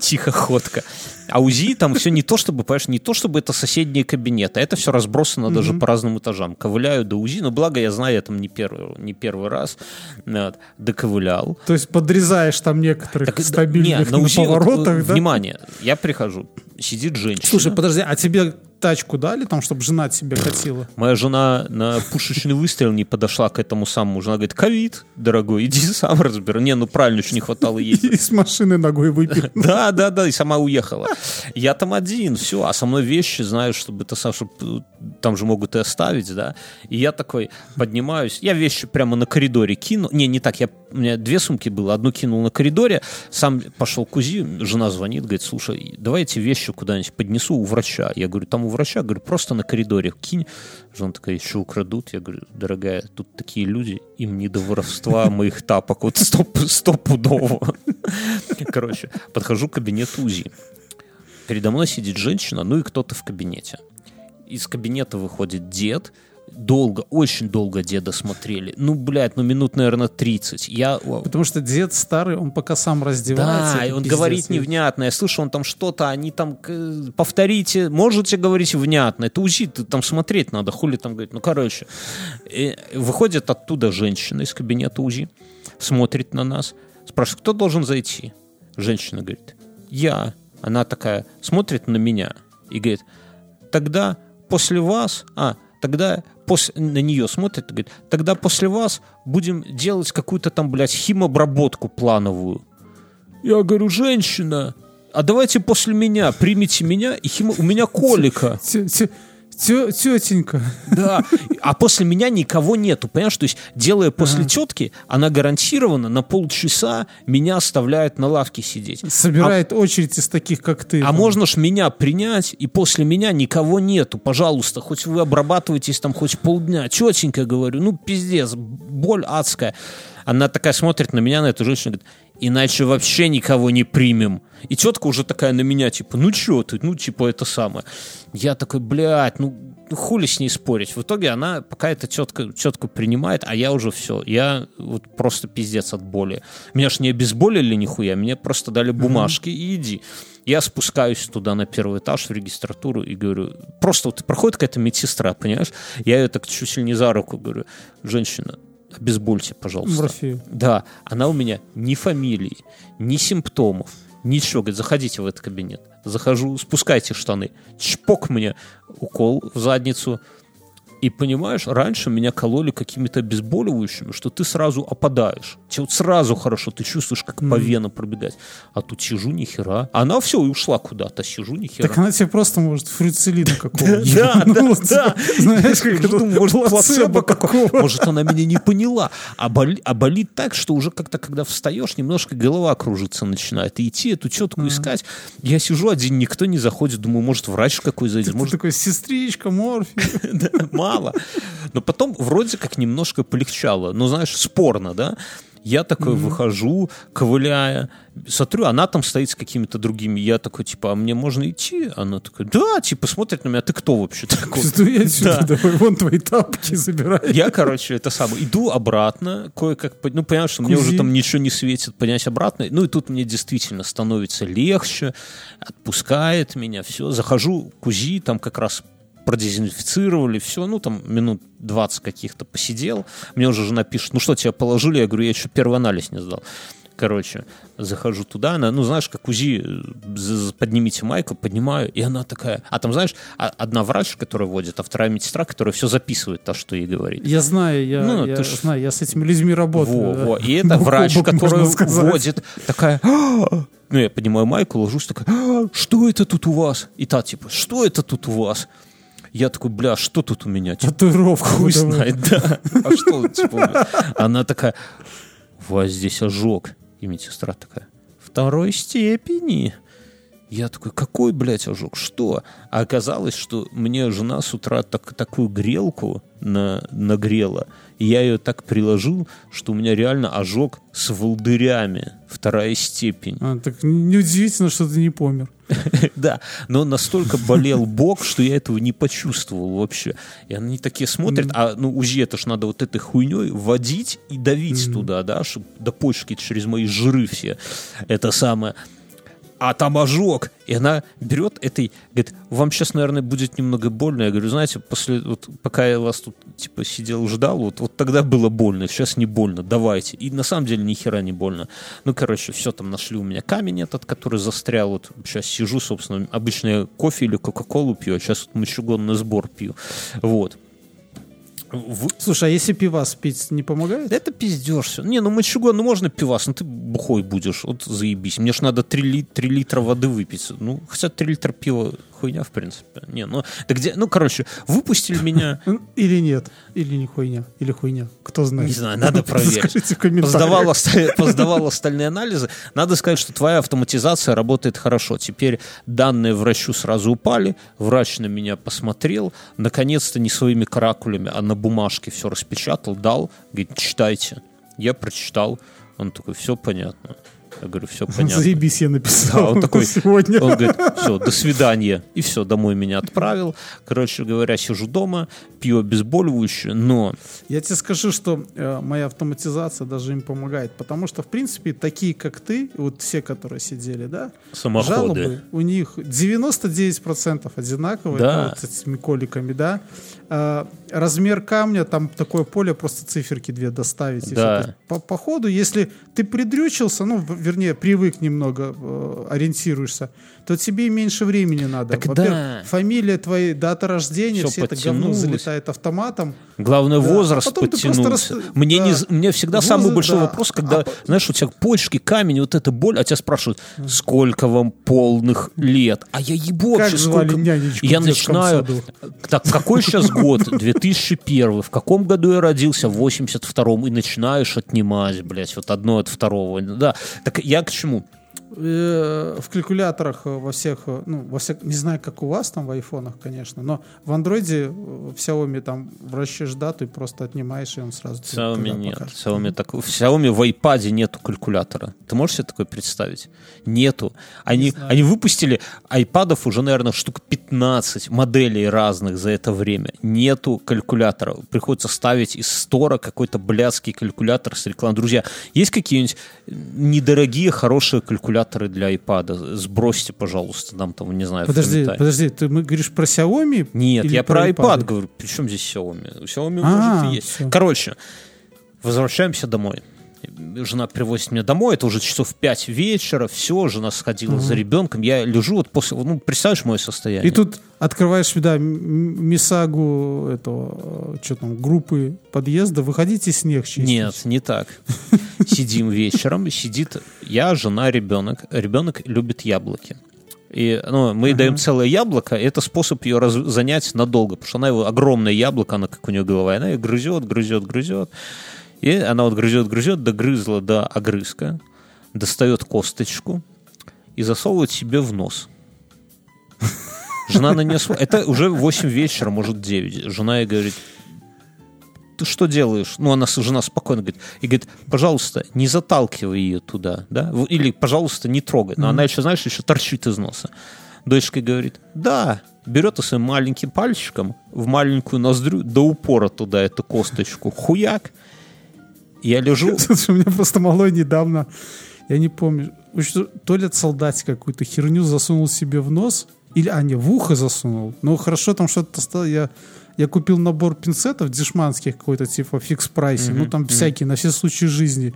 тихоходка. А УЗИ там все не то, чтобы, понимаешь, не то, чтобы это соседние кабинеты. Это все разбросано даже по разным этажам. Ковыляю до УЗИ, но благо я знаю, я там не первый, не первый раз вот, доковылял. То есть подрезаешь там некоторых Так, стабильных не, на на поворотах, э, да? Внимание, я прихожу, сидит женщина. Слушай, подожди, а тебе тачку дали там, чтобы жена тебе катила? Моя жена на пушечный выстрел не подошла к этому самому. Жена говорит, ковид, дорогой, иди сам разбирай. Не, ну правильно, еще не хватало есть. И с машины ногой выпил. <laughs> Да, да, да, и сама уехала. Я там один, все, а со мной вещи, знаешь, чтобы это сам, чтобы, там же могут и оставить, да. И я такой поднимаюсь, я вещи прямо на коридоре кину. Не, не так, я, у меня две сумки было, одну кинул на коридоре, сам пошел к УЗИ, жена звонит, говорит, слушай, давай эти вещи куда-нибудь поднесу у врача. Я говорю, там у врача, говорю, просто на коридоре кинь. Жена такая, еще украдут. Я говорю, дорогая, тут такие люди, им не до воровства моих тапок, вот стоп, стопудово. Короче, подхожу к кабинету УЗИ. Передо мной сидит женщина, ну и кто-то в кабинете. Из кабинета выходит дед. Долго, очень долго деда смотрели. Ну, блядь, ну минут, наверное, 30. Я... Потому что дед старый, он пока сам раздевается. Да, и он пиздец. говорит невнятно. Я слышу, он там что-то, они там, повторите, можете говорить внятно. Это УЗИ, ты там смотреть надо, хули там говорить. Ну, короче, И выходит оттуда женщина из кабинета УЗИ, смотрит на нас, спрашивает, кто должен зайти? Женщина говорит, я. Она такая смотрит на меня и говорит, тогда после вас, а, тогда после, на нее смотрит и говорит, тогда после вас будем делать какую-то там, блядь, химобработку плановую. Я говорю, женщина, а давайте после меня примите меня, и химо... у меня колика. Тё- Тетенька. Да, а после меня никого нету, понимаешь? То есть, делая после тетки, она гарантированно на полчаса меня оставляет на лавке сидеть. Собирает очередь из таких, как ты. А там. можно ж меня принять, и после меня никого нету. Пожалуйста, хоть вы обрабатываетесь там хоть полдня. Тетенька, говорю, ну пиздец, боль адская. Она такая смотрит на меня, на эту женщину, говорит, иначе вообще никого не примем. И тетка уже такая на меня, типа, ну чё ты, ну типа это самое. Я такой, блядь, ну ну, хули с ней спорить. В итоге она, пока эта тетка, тетку принимает, а я уже все. Я вот просто пиздец от боли. Меня ж не обезболили нихуя, мне просто дали бумажки и иди. Я спускаюсь туда на первый этаж в регистратуру и говорю, просто вот проходит какая-то медсестра, понимаешь? Я ее так чуть ли не за руку говорю, женщина, обезбольте, пожалуйста. Морфию. Да, она у меня ни фамилии, ни симптомов, ничего. Говорит, заходите в этот кабинет. Захожу, спускайте штаны. Чпок мне укол в задницу. И понимаешь, раньше меня кололи какими-то обезболивающими, что ты сразу опадаешь. Тебе вот сразу хорошо, ты чувствуешь, как по венам пробегать. А тут сижу, ни хера. Она все, и ушла куда-то, сижу, ни хера. Так она тебе просто может фруцелина <laughs> какого Да, да, да. <laughs> Знаешь, как плацебо какого. Может, она меня не поняла. А, а болит так, что уже как-то, когда встаешь, немножко голова кружиться начинает. И идти эту четку искать. Я сижу один, никто не заходит. Думаю, может, врач какой зайдет. Ты Может, такой, сестричка, морфий. <laughs> мало. Но потом вроде как немножко полегчало. Ну, знаешь, спорно, да? Я такой выхожу, ковыляя, смотрю, она там стоит с какими-то другими. Я такой, типа, а мне можно идти? Она такая, да, типа, смотрит на меня, ты кто вообще такой? Пиздуй отсюда, Да. давай, вон твои тапки забирай. Я, короче, это самое, иду обратно, кое-как, ну, понимаешь, что мне Кузи. уже там ничего не светит, поднять обратно. Ну, и тут мне действительно становится легче, отпускает меня, все. Захожу к УЗИ, там как раз продезинфицировали, все, ну, там минут 20 каких-то посидел. Мне уже жена пишет, ну, что, тебя положили? Я говорю, я еще первый анализ не сдал. Короче, захожу туда, она, ну, знаешь, как УЗИ, э, поднимите майку, поднимаю, и она такая... А там, знаешь, а- одна врач, которая водит, а вторая медсестра, которая все записывает, то, что ей говорит. Я знаю, я, Ну, я ты ж- знаю, я с этими людьми работаю. Во, да. во. И это <laughs> врач, сказать. вводит, такая, «А!» ну, я поднимаю майку, ложусь, такая, «А, что это тут у вас? И та, типа, что это тут у вас? Я такой, бля, что тут у меня? Типа, Татуировку. хуй знает, да. А что, типа? Она такая, у вас здесь ожог. И медсестра такая, второй степени. Я такой, какой, блядь, ожог? Что? А оказалось, что мне жена с утра так, такую грелку на, нагрела, и я ее так приложил, что у меня реально ожог с волдырями, вторая степень. А, так неудивительно, что ты не помер. <laughs> Да, но настолько болел бок, что я этого не почувствовал вообще. И они такие смотрят, а ну УЗИ это ж надо вот этой хуйней водить и давить туда, да, чтобы до почки через мои жиры все. Это самое а там ожог. И она берет этой, говорит, вам сейчас, наверное, будет немного больно. Я говорю, знаете, после, вот, пока я вас тут, типа, сидел, ждал, вот, вот тогда было больно, сейчас не больно, давайте. И на самом деле ни хера не больно. Ну, короче, все, там нашли у меня камень этот, который застрял. Вот сейчас сижу, собственно, обычно я кофе или кока-колу пью, а сейчас вот мочегонный сбор пью. Вот. В- Слушай, а если пивас пить не помогает? Это пиздешь все. Не, ну мочегон, ну можно пивас, но ты бухой будешь, вот заебись. Мне ж надо 3, ли, 3 литра воды выпить. Ну, хотя 3 литра пива хуйня, в принципе. Не, ну, да где, ну, короче, выпустили меня, <laughs> Или нет? Или не хуйня? Или хуйня? Кто знает? не знаю, надо <laughs> проверить. Поздавал, оста- поздавал остальные анализы. Надо сказать, что твоя автоматизация работает хорошо. Теперь данные врачу сразу упали, врач на меня посмотрел, наконец-то не своими каракулями, а на бумажке все распечатал, дал, говорит, читайте. Я прочитал, он такой, все понятно. Я говорю, все <laughs> понятно. Заебись, я Да, написал он <laughs> такой, сегодня. он говорит, все, до свидания. И все, домой меня отправил. Короче говоря, сижу дома, пью обезболивающее, но Я тебе скажу, что э, моя автоматизация даже им помогает, потому что, в принципе, такие, как ты, вот все, которые сидели, да, самоходы. жалобы у них 99% одинаковые, Да. ну, вот с этими коликами, да. А, размер камня, там такое поле, просто циферки две доставить. Да. По, по ходу, если ты придрючился, ну, вернее, привык немного, э, ориентируешься, то тебе и меньше времени надо. Так Во-первых, да. фамилия твоя, дата рождения, Всё все это говно залетает автоматом. Главное, Да. возраст Потом ты просто подтянулся. рас- Мне, не, да. з- мне всегда Возраст, самый большой да. вопрос, когда, А знаешь, у тебя почки, камень, вот эта боль, а тебя спрашивают, сколько вам полных лет? А я ебу вообще, сколько... Я начинаю... Так, какой сейчас год? 2001. В каком году я родился? В 82-м. И начинаешь отнимать, блядь, вот одно от второго. Да. Так я к чему? Э, в калькуляторах э, во всех, э, ну, во всех, не знаю, как у вас там в айфонах, конечно, но в андроиде, в Xiaomi там вращаешь дату и просто отнимаешь, и он сразу Xiaomi нет. покажет. Xiaomi, так, в Xiaomi в iPad нету калькулятора. Ты можешь себе такое представить? Нету. Они, они выпустили айпадов уже, наверное, штук 15 моделей разных за это время. Нету калькулятора. Приходится ставить из стора какой-то блядский калькулятор с рекламой. Друзья, есть какие-нибудь недорогие, хорошие калькуляторы для iPad? Сбросьте, пожалуйста, нам там, не знаю, Подожди, подожди, ты мы говоришь про Xiaomi? Нет, я про iPad iPad говорю. Причем здесь Xiaomi? Xiaomi А, может и есть. всё. Короче, возвращаемся домой. Жена привозит меня домой, это уже часов 5 вечера, все, жена сходила за ребенком, я лежу вот после, ну, представляешь мое состояние? И тут открываешь, да, Мисагу этого, что там, группы подъезда, выходите снег чистить. Нет, не так. Сидим вечером, сидит я, жена, ребенок. Ребенок любит яблоки. И ну, мы ей даем целое яблоко, и это способ ее раз- занять надолго, потому что она его огромное яблоко, она как у нее голова, и она ее грызет, грызет, грызет. И она вот грызет, грызет, догрызла до огрызка, достает косточку и засовывает себе в нос. Жена на нее Это уже 8 вечера, может 9. Жена ей говорит, ты что делаешь? Ну, она, жена спокойно говорит, и говорит, пожалуйста, не заталкивай ее туда, да, или, пожалуйста, не трогай. Но она еще, знаешь, еще торчит из носа. Дочка говорит, да, берет и своим маленьким пальчиком в маленькую ноздрю до упора туда эту косточку, хуяк. Я лежу, <laughs> Слушай, у меня просто малой недавно, я не помню, то ли солдатик какую-то херню засунул себе в нос, или, а, не, в ухо засунул. Ну, хорошо, там что-то стало, я, я купил набор пинцетов дешманских какой-то, типа, фикс прайсе, ну, там всякие, на все случаи жизни.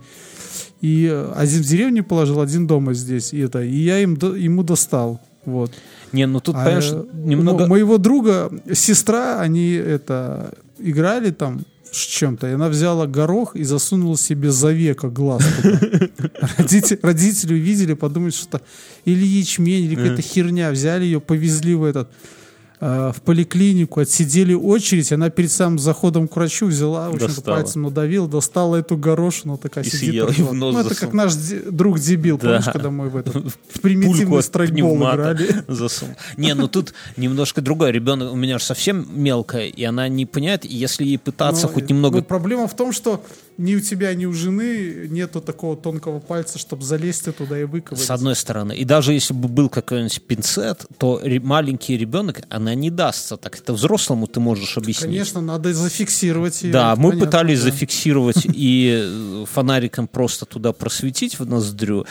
И э, один в деревне положил, один дома здесь, и это, и я им, ему достал, вот. не, ну тут, А, понимаешь, э, немного... моего друга сестра, они это играли там с чем-то, и она взяла горох и засунула себе за века глаз. <laughs> Родители, родители увидели, подумали, что это или ячмень, или какая-то херня. Взяли ее, повезли в этот э, в поликлинику, отсидели очередь, она перед самым заходом к врачу взяла, в общем-то, пальцем надавила, достала эту горошину, такая И сидит. съела, в нос ну, это как наш де- друг дебил, Да. помнишь, когда мы в, этот, <laughs> в примитивный страйкбол играли. <laughs> засунул. Не, ну тут немножко другое. Ребенок у меня же совсем мелкая, и она не понимает, если ей пытаться Но- хоть немного но проблема в том, что ни у тебя, ни у жены нету такого тонкого пальца, чтобы залезть туда и выковырять. С одной стороны. И даже если бы был какой-нибудь пинцет, то маленький ребенок, она не дастся. Так это взрослому ты можешь объяснить. Конечно, надо зафиксировать ее. Да, мы понятно, пытались да. зафиксировать и э, фонариком просто туда просветить в ноздрю.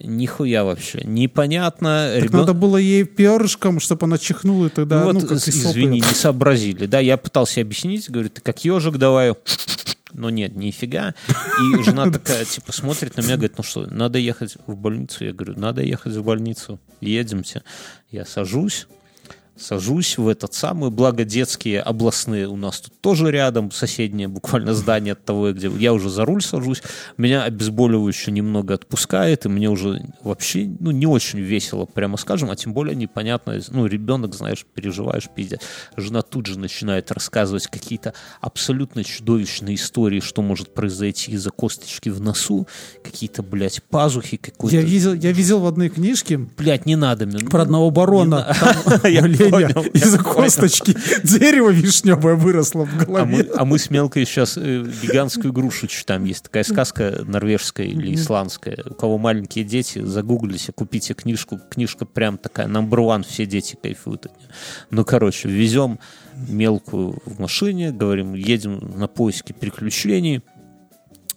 Нихуя вообще. Непонятно. Так Ребен- надо было ей перышком, чтобы она чихнула, и тогда, Ну ну, вот, как извини, не сообразили. Да, я пытался объяснить, говорю, ты как ежик давай. Но нет, нифига. И жена <laughs> такая, типа, смотрит на меня, говорит, ну что, надо ехать в больницу? Я говорю, надо ехать в больницу. Едемте. Я сажусь, сажусь в этот самый, благо детские областные у нас тут тоже рядом, соседнее буквально здание от того, где я уже за руль сажусь, меня обезболивающе немного отпускает, и мне уже вообще, ну, не очень весело, прямо скажем, а тем более непонятно, ну, ребенок, знаешь, переживаешь, пиздец. Жена тут же начинает рассказывать какие-то абсолютно чудовищные истории, что может произойти из-за косточки в носу, какие-то, блядь, пазухи, какой-то... Я видел, я видел в одной книжке Блядь, не надо мне. про одного барона. <laughs> Там Я у оленя понял, я из-за понял. косточки дерево вишневое выросло в А мы, голове. а мы с Мелкой сейчас э, гигантскую грушу читаем. Есть такая сказка норвежская или исландская. У кого маленькие дети, загуглите, купите книжку. Книжка прям такая, number one, все дети кайфуют от нее. Ну, короче, везем Мелкую в машине, говорим, едем на поиски приключений.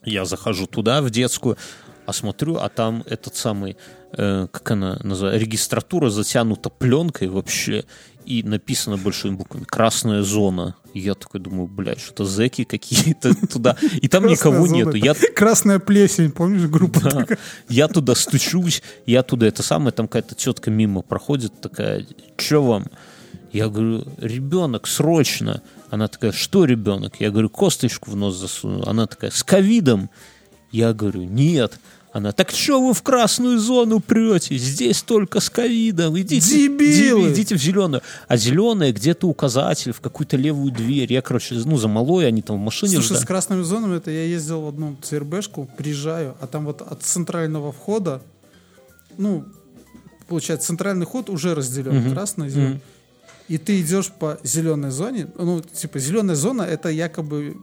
Я захожу туда, в детскую, а смотрю, а там этот самый, э, как она называется, регистратура затянута пленкой вообще, и написано большими буквами «Красная зона». И я такой думаю, блядь, что-то зэки какие-то <laughs> туда. И там никого нету. Я <laughs> Красная плесень, помнишь группу? да. Я туда стучусь, я туда это самое, там какая-то тетка мимо проходит, такая, что вам? Я говорю, ребенок, срочно. Она такая, что ребенок? Я говорю, косточку в нос засунул. Она такая, с ковидом. Я говорю, нет. Она, так что вы в красную зону прете? Здесь только с ковидом. Идите, Дебилы! ди- идите в зеленую. А зеленая где-то указатель в какую-то левую дверь. Я, короче, ну, за малой, они там в машине Слушай, ждали. с красными зонами, это я ездил в одну ЦРБшку, приезжаю, а там вот от центрального входа, ну, получается, центральный ход уже разделен, красный, зеленый. И ты идешь по зеленой зоне, ну, типа, зеленая зона это якобы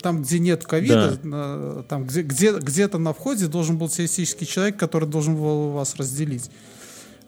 там, где нет ковида, на- там, где, где, где-то на входе должен был теоретический человек, который должен был вас разделить.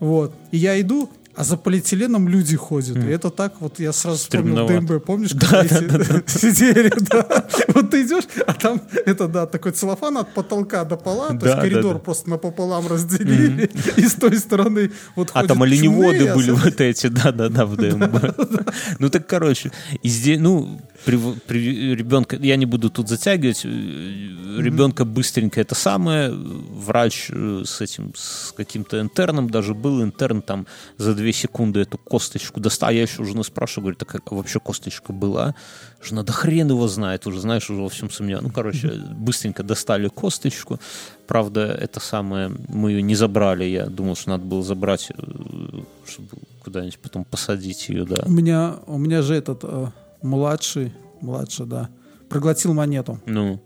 Вот. И я иду, а за полиэтиленом люди ходят. И это так, вот я сразу вспомнил. ДМБ, помнишь, когда <laughs> сидели, да. Вот ты идешь, а там это, да, такой целлофан от потолка до пола, то есть коридор просто напополам разделили, <laughs> и с той стороны вот А там оленеводы были вот эти, да-да-да, в <laughs> ДМБ. Ну так, короче, ну, при, при ребенка, я не буду тут затягивать, э, ребенка быстренько это самое, врач э, с этим, с каким-то интерном даже был, интерн там за две секунды эту косточку достал, я еще у жены спрашиваю, говорю, так а вообще косточка была? Жена, да хрен его знает, уже знаешь, уже во всем сомневаюсь. Ну, короче, быстренько достали косточку, правда, это самое, мы ее не забрали, я думал, что надо было забрать, э, чтобы куда-нибудь потом посадить ее, да. У меня, у меня же этот младший, младший, да, проглотил монету. Ну,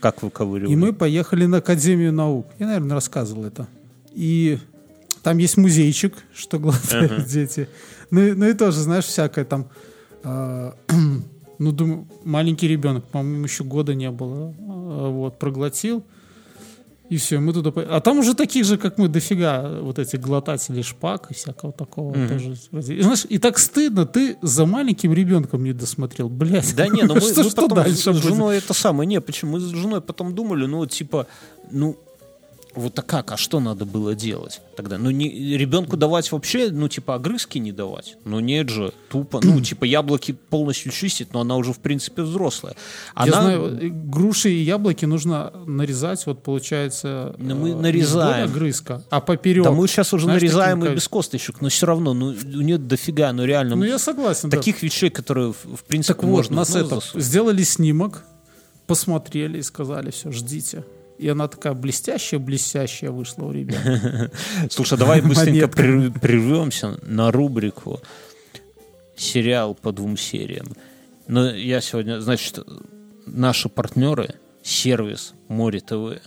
как выковыривали? И мы поехали на Академию наук. Я, наверное, рассказывал это. И там есть музейчик, что глотают дети. Ну, ну и тоже, знаешь, всякое там... э, <clears throat> ну, думаю, маленький ребенок, по-моему, еще года не было. э, вот, проглотил. И все, мы туда... А там уже таких же, как мы, дофига вот эти глотатели шпак и всякого такого тоже. И, знаешь, и так стыдно, ты за маленьким ребенком не досмотрел, блядь. Да не, ну <laughs> мы, что, мы что потом дальше с будет? женой это самое, не, почему? Мы с женой потом думали, ну, типа, ну, вот а как, а что надо было делать тогда? Ну, не, ребенку давать вообще, ну, типа, огрызки не давать? Ну, нет же, тупо. Ну, <clears throat> типа, яблоки полностью чистить, но она уже, в принципе, взрослая. Она, Я знаю, э, груши и яблоки нужно нарезать, вот получается... Ну, мы э, нарезаем. Огрызка, а поперек. Да мы сейчас уже Знаешь, нарезаем таким и без косточек, но все равно, ну, у нее дофига, ну, реально. Ну, я согласен. да. таких вещей, которые, в, принципе, Так вот, можно нас ну, это, засунуть. сделали снимок, посмотрели и сказали, все, ждите. И она такая блестящая-блестящая вышла у ребят. <laughs> Слушай, давай быстренько прервемся на рубрику сериал по двум сериям. Но я сегодня, значит, наши партнеры, сервис Море ТВ,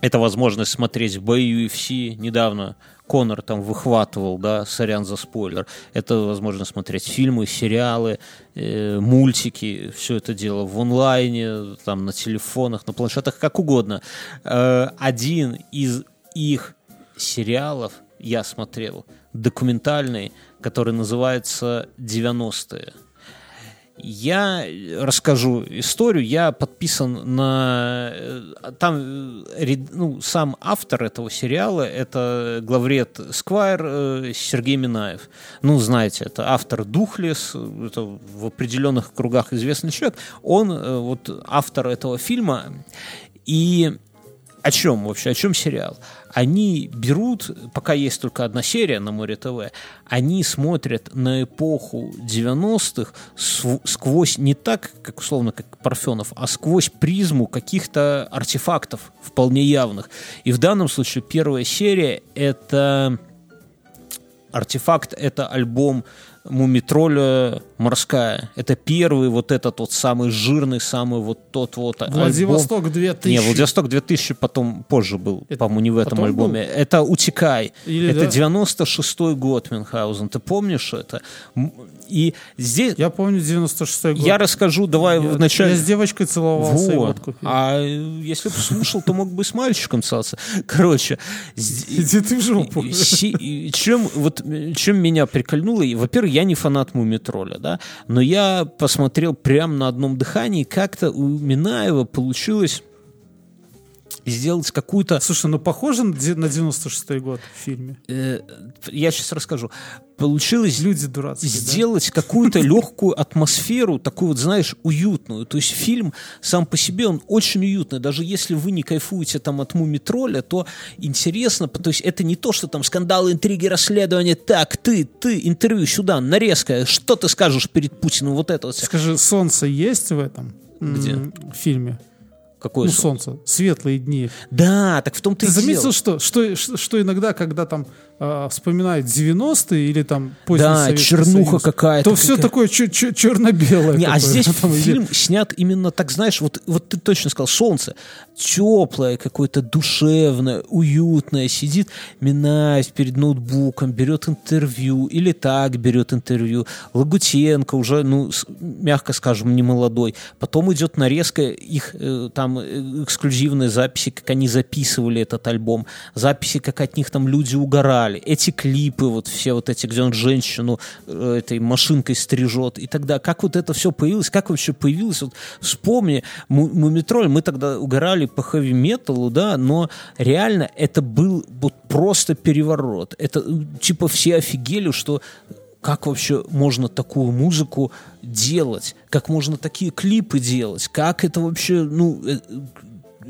это возможность смотреть бои UFC. Недавно Конор там выхватывал, да, сорян за спойлер. Это возможно смотреть фильмы, сериалы, э, мультики, все это дело в онлайне, там на телефонах, на планшетах, как угодно. Э, один из их сериалов я смотрел, документальный, который называется «90-е». Я расскажу историю. Я подписан на... э, Там э, ну, сам автор этого сериала — это главред Сквайр э, Сергей Минаев. Ну, знаете, это автор «Духлес», это в определенных кругах известный человек. Он э, вот автор этого фильма. И о чем вообще, о чем сериал? Они берут, пока есть только одна серия на Море ТВ, они смотрят на эпоху 90-х сквозь не так, как условно, как Парфенов, а сквозь призму каких-то артефактов вполне явных. И в данном случае первая серия — это артефакт, это альбом Мумитроля морская. Это первый вот этот вот самый жирный, самый вот тот вот Владивосток альбом. 2000. Не, Владивосток 2000 потом позже был, по-моему, не в этом альбоме. Это «Утекай». Или это да? 96-й год, Мюнхгаузен. Ты помнишь это? И здесь... Я, Я помню 96-й год. расскажу, давай я, вначале... я с девочкой целовался и Вот. пил. А если бы слушал, то мог бы и с мальчиком целоваться. Короче, <laughs> Иди ты в жопу. И чем, вот, э, чем меня прикольнуло, и, во-первых, я не фанат Мумитроля, да, но я посмотрел прямо на одном дыхании, как-то у Минаева получилось сделать какую-то... Слушай, ну похоже на 96-й год в фильме. э, я сейчас расскажу. Получилось Люди дурацкие, да? сделать какую-то легкую атмосферу, такую вот, знаешь, уютную. То есть фильм сам по себе, он очень уютный. Даже если вы не кайфуете там от Мумитроля, то интересно, то есть это не то, что там скандалы, интриги, расследования. Так, ты, ты, интервью сюда, нарезка. Что ты скажешь перед Путиным? Вот это вот. Скажи, солнце есть в этом Где? фильме? Какое ну, сон? солнце. Светлые дни. Да, так в том-то Ты и заметил, дело. что, что, что иногда, когда там а, вспоминают 90-е или там поздний Да, Советский чернуха Союз, какая-то. то все какая- такое чер- чер- черно-белое. Не, а здесь <laughs> там, фильм снят именно так, знаешь, вот, вот ты точно сказал, солнце теплое, какое-то душевное, уютное, сидит Минаев перед ноутбуком, берет интервью, или так берет интервью. Лагутенко уже, ну, мягко скажем, не молодой. Потом идет нарезка их э, там э, эксклюзивные записи, как они записывали этот альбом, записи, как от них там люди угорали, эти клипы, вот все вот эти, где он женщину э, этой машинкой стрижет, и тогда как вот это все появилось, как вообще появилось, вот вспомни, Му- Мумитроль, мы тогда угорали по хэви-металу, да, но реально это был вот просто переворот, это э, типа все офигели, что как вообще можно такую музыку делать, как можно такие клипы делать, как это вообще, ну, э,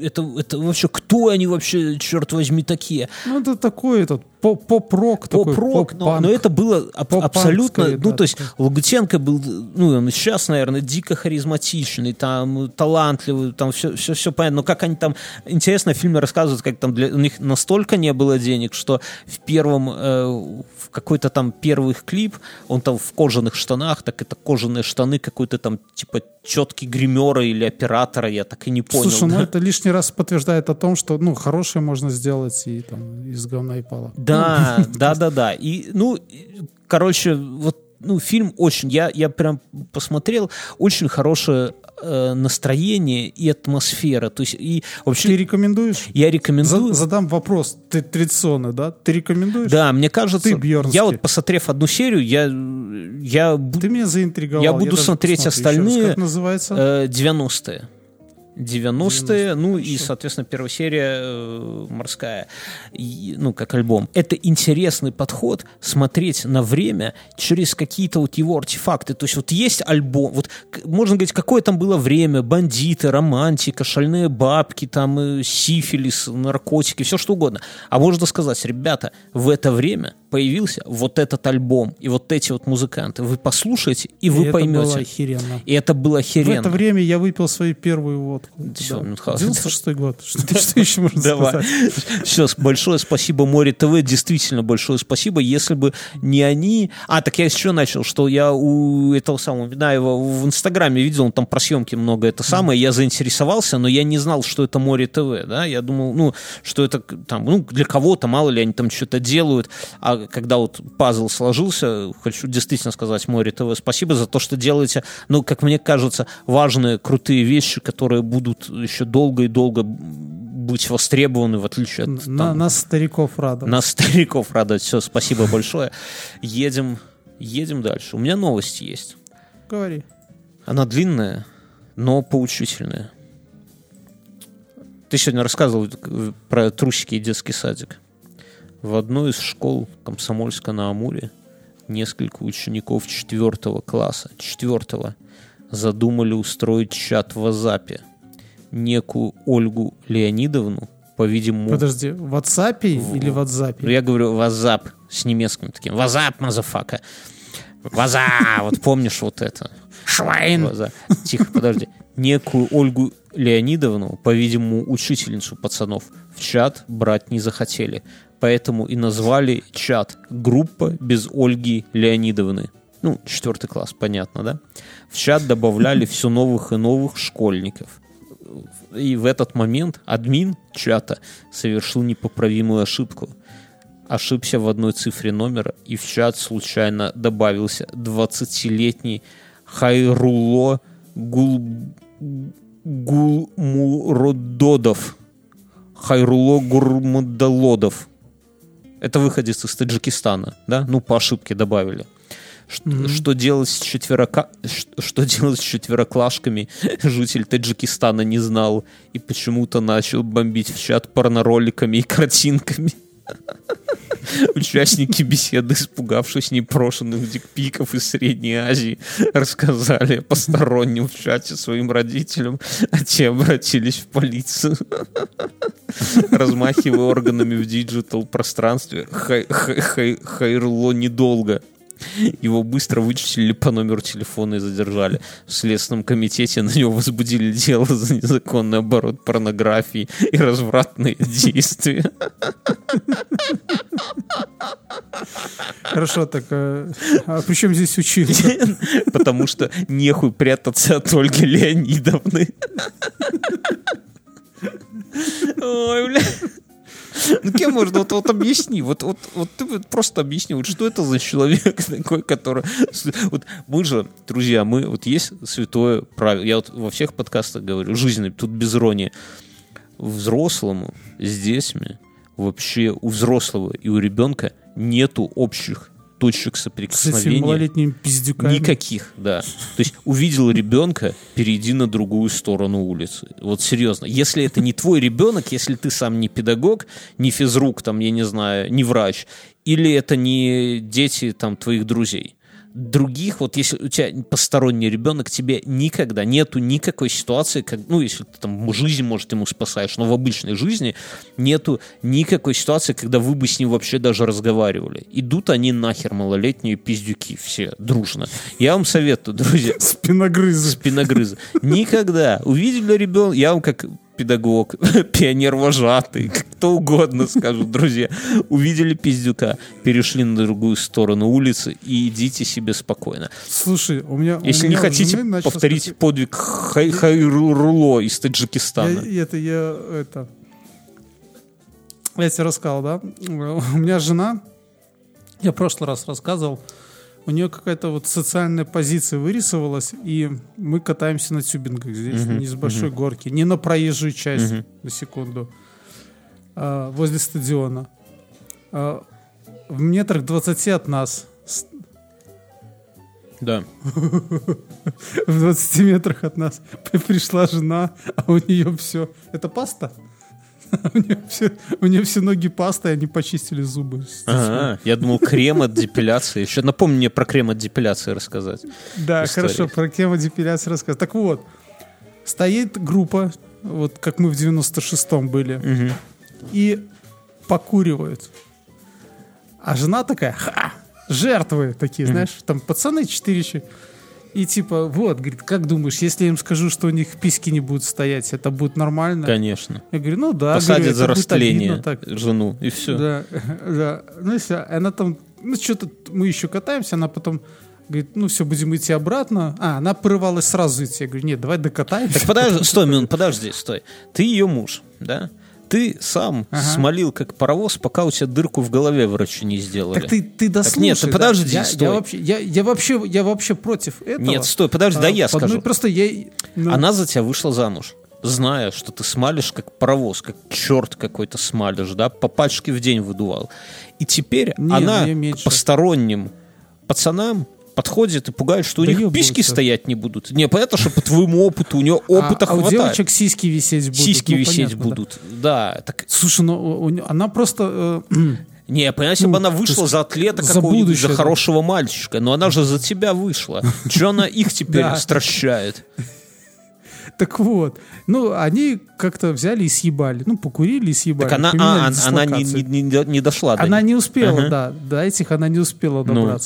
это, это вообще, кто они вообще, черт возьми, такие? Ну, это такой этот по- поп-рок. такой, Поп-рок, но, но это было аб- абсолютно, скорее, ну, да, то есть. Лагутенко был, ну, он сейчас, наверное, дико харизматичный, там, талантливый, там все, все, все понятно, но как они там, интересно, в фильме рассказывают, как там для, у них настолько не было денег, что в первом, э, какой-то там первый их клип, он там в кожаных штанах, так это кожаные штаны какой-то там, типа, четкий гримера или оператора, я так и не понял. Слушай, ну да. это лишний раз подтверждает о том, что ну хорошее можно сделать и там из говна и пала. Да, <laughs> да, да, да. И, ну, короче, вот, ну, фильм очень, я, я прям посмотрел, очень хорошее э, настроение и атмосфера. То есть, и вообще, Ты рекомендуешь? я За- рекомендую... задам вопрос. Ты традиционный, да? Ты рекомендуешь? Да, мне кажется, Ты, Бьернский. я вот посмотрев одну серию, я, я Ты меня заинтриговал. Я буду даже смотреть раз. остальные, Как называется? э, 90-е. 90-е, ну и, соответственно, первая серия э, морская, И, ну, как альбом. Это интересный подход смотреть на время через какие-то вот его артефакты. То есть вот есть альбом, вот можно говорить, какое там было время, бандиты, романтика, шальные бабки, там э, сифилис, наркотики, все что угодно. А можно сказать, ребята, в это время появился вот этот альбом и вот эти вот музыканты. Вы послушаете, и И вы это поймете. было охеренно. И это было В охеренно. это время я выпил свою первую водку. Всё, Да. ну, хорошо. 96 год. Что, что еще можно Давай. сказать? Все, большое спасибо Море ТВ, действительно большое спасибо. Если бы не они... А, так я еще начал, что я у этого самого Минаева в Инстаграме видел, он там про съемки много это самое, я заинтересовался, но я не знал, что это Море ТВ, да, я думал, ну, что это там, ну, для кого-то, мало ли, они там что-то делают, а когда вот пазл сложился, хочу действительно сказать Море ТВ спасибо за то, что делаете, ну, как мне кажется, важные, крутые вещи, которые будут еще долго и долго быть востребованы, в отличие от На, там, нас стариков радовать. нас, стариков, радовать. Все, спасибо большое. Едем, едем дальше. У меня новость есть. Говори. Она длинная, но поучительная. Ты сегодня рассказывал про трусики и детский садик. В одной из школ Комсомольска на Амуре несколько учеников четвертого класса, четвертого, задумали устроить чат в WhatsApp. Некую Ольгу Леонидовну, по-видимому, Подожди, в WhatsApp или в ну, WhatsApp? я говорю WhatsApp с немецким таким. WhatsApp, motherfucker. WhatsApp, вот помнишь вот это? Schwein. Тихо, подожди. Некую Ольгу Леонидовну, по-видимому, учительницу пацанов, в чат брать не захотели. Поэтому и назвали чат «Группа без Ольги Леонидовны». Ну, четвертый класс, понятно, да? В чат добавляли все новых и новых школьников. И в этот момент админ чата совершил непоправимую ошибку. Ошибся в одной цифре номера, и в чат случайно добавился 20-летний Хайруло Гул... Гулмурододов. Хайруло Гурмудалодов. Это выходец из Таджикистана, да? Ну, по ошибке добавили. Ш- Что делать с четверока... Что делать с четвероклашками, <laughs> житель Таджикистана не знал и почему-то начал бомбить в чат порнороликами и картинками. <laughs> Участники беседы, испугавшись непрошенных дикпиков из Средней Азии, рассказали посторонним в чате своим родителям, а те обратились в полицию. Размахивая органами в digital пространстве, Хай- Хай- Хай- Хайрло недолго. Его быстро вычислили по номеру телефона и задержали. В Следственном комитете на него возбудили дело за незаконный оборот порнографии и развратные действия. Хорошо, так а, а при чем здесь училка? <laughs> Потому что нехуй прятаться от Ольги Леонидовны. <laughs> Ой, бля. Ну, кем можно? Вот, вот объясни. Вот, вот, вот ты просто объясни, вот что это за человек <laughs> такой, который... Вот мы же, друзья, мы... Вот есть святое правило. Я вот во всех подкастах говорю, жизненный, тут без иронии. Взрослому с детьми вообще у взрослого и у ребенка нету общих точек С этими соприкосновения. малолетними пиздюками. Никаких, да. То есть увидел ребенка, перейди на другую сторону улицы. Вот серьезно. Если это не твой ребенок, если ты сам не педагог, не физрук, там, я не знаю, не врач, или это не дети там твоих друзей. Других, вот если у тебя посторонний ребенок, тебе никогда нету никакой ситуации, как, ну, если ты там жизнь, может, ему спасаешь, но в обычной жизни нету никакой ситуации, когда вы бы с ним вообще даже разговаривали. Идут они нахер, малолетние пиздюки все, дружно. Я вам советую, друзья, <laughs> Спиногрызы. спиногрызы. Никогда. Увидели ребенка, я вам как педагог, <laughs> пионер-вожатый, кто угодно скажу, друзья. Увидели пиздюка, перешли на другую сторону улицы и идите себе спокойно. Слушай, у меня... у Если не меня у хотите повторить такое- подвиг Хай- Хайруло из Таджикистана. Я, это я это. Я тебе рассказал, да? У меня жена, я в прошлый раз рассказывал, у нее какая-то вот социальная позиция вырисовалась, и мы катаемся на тюбингах здесь, не с большой горки, не на проезжую часть, на секунду, а, возле стадиона. А, в метрах 20 от нас, Да. <laughs> в 20 метрах от нас <laughs> пришла жена, а у нее все... Это паста? <laughs> У нее все, у нее все ноги паста, и они почистили зубы. Ага, я думал, крем от <laughs> депиляции. Еще напомни мне про крем от депиляции рассказать. Да, истории. хорошо, про тему депиляции рассказывай. Так вот, стоит группа, вот как мы в 96-м были, и покуривают. А жена такая, ха, жертвы такие, знаешь, там пацаны четыре еще. И типа, вот, говорит, как думаешь, если я им скажу, что у них письки не будут стоять, это будет нормально? Конечно. Я говорю, ну да. Посадят говорю, за растление обидно так. жену, и все. Да, <laughs> да. Ну и все. Она там, ну что-то мы еще катаемся, она потом говорит, ну все, будем идти обратно. А, она порывалась сразу идти. Я говорю, нет, давай докатаемся. Так подожди, <laughs> стой, минут, подожди, стой. Ты ее муж, да? Ты сам Ага. смолил как паровоз, пока у тебя дырку в голове врачу не сделали. Так ты, ты дослушай. нет, ты да. подожди, я, стой. Я вообще, я, я вообще, я вообще против этого. Нет, стой, подожди, да А, я по одной- скажу. Просто я... ну, Она за тебя вышла замуж, зная, что ты смалишь как паровоз, как черт какой-то смалишь, да, по пачке в день выдувал. И теперь Не, она к посторонним пацанам подходит и пугает, что у них Доебываются. письки стоять не будут. Не, понятно, что по твоему опыту, у нее опыта а, а у хватает. девочек сиськи висеть будут. Сиськи ну, висеть понятно, да. будут. Да. так Слушай, ну у- она просто... э, <clears throat> Не, понимаешь, если Ну, бы она вышла за атлета за какого-нибудь, будущее, за да. хорошего мальчика, но она же за тебя вышла. Че она их теперь <laughs> Да. стращает? <laughs> так вот. Ну, они как-то взяли и съебали. Ну, покурили и съебали. Так она, а, она не, не- не- дошла до Она них. не успела, Ага. да. До этих она не успела Ну.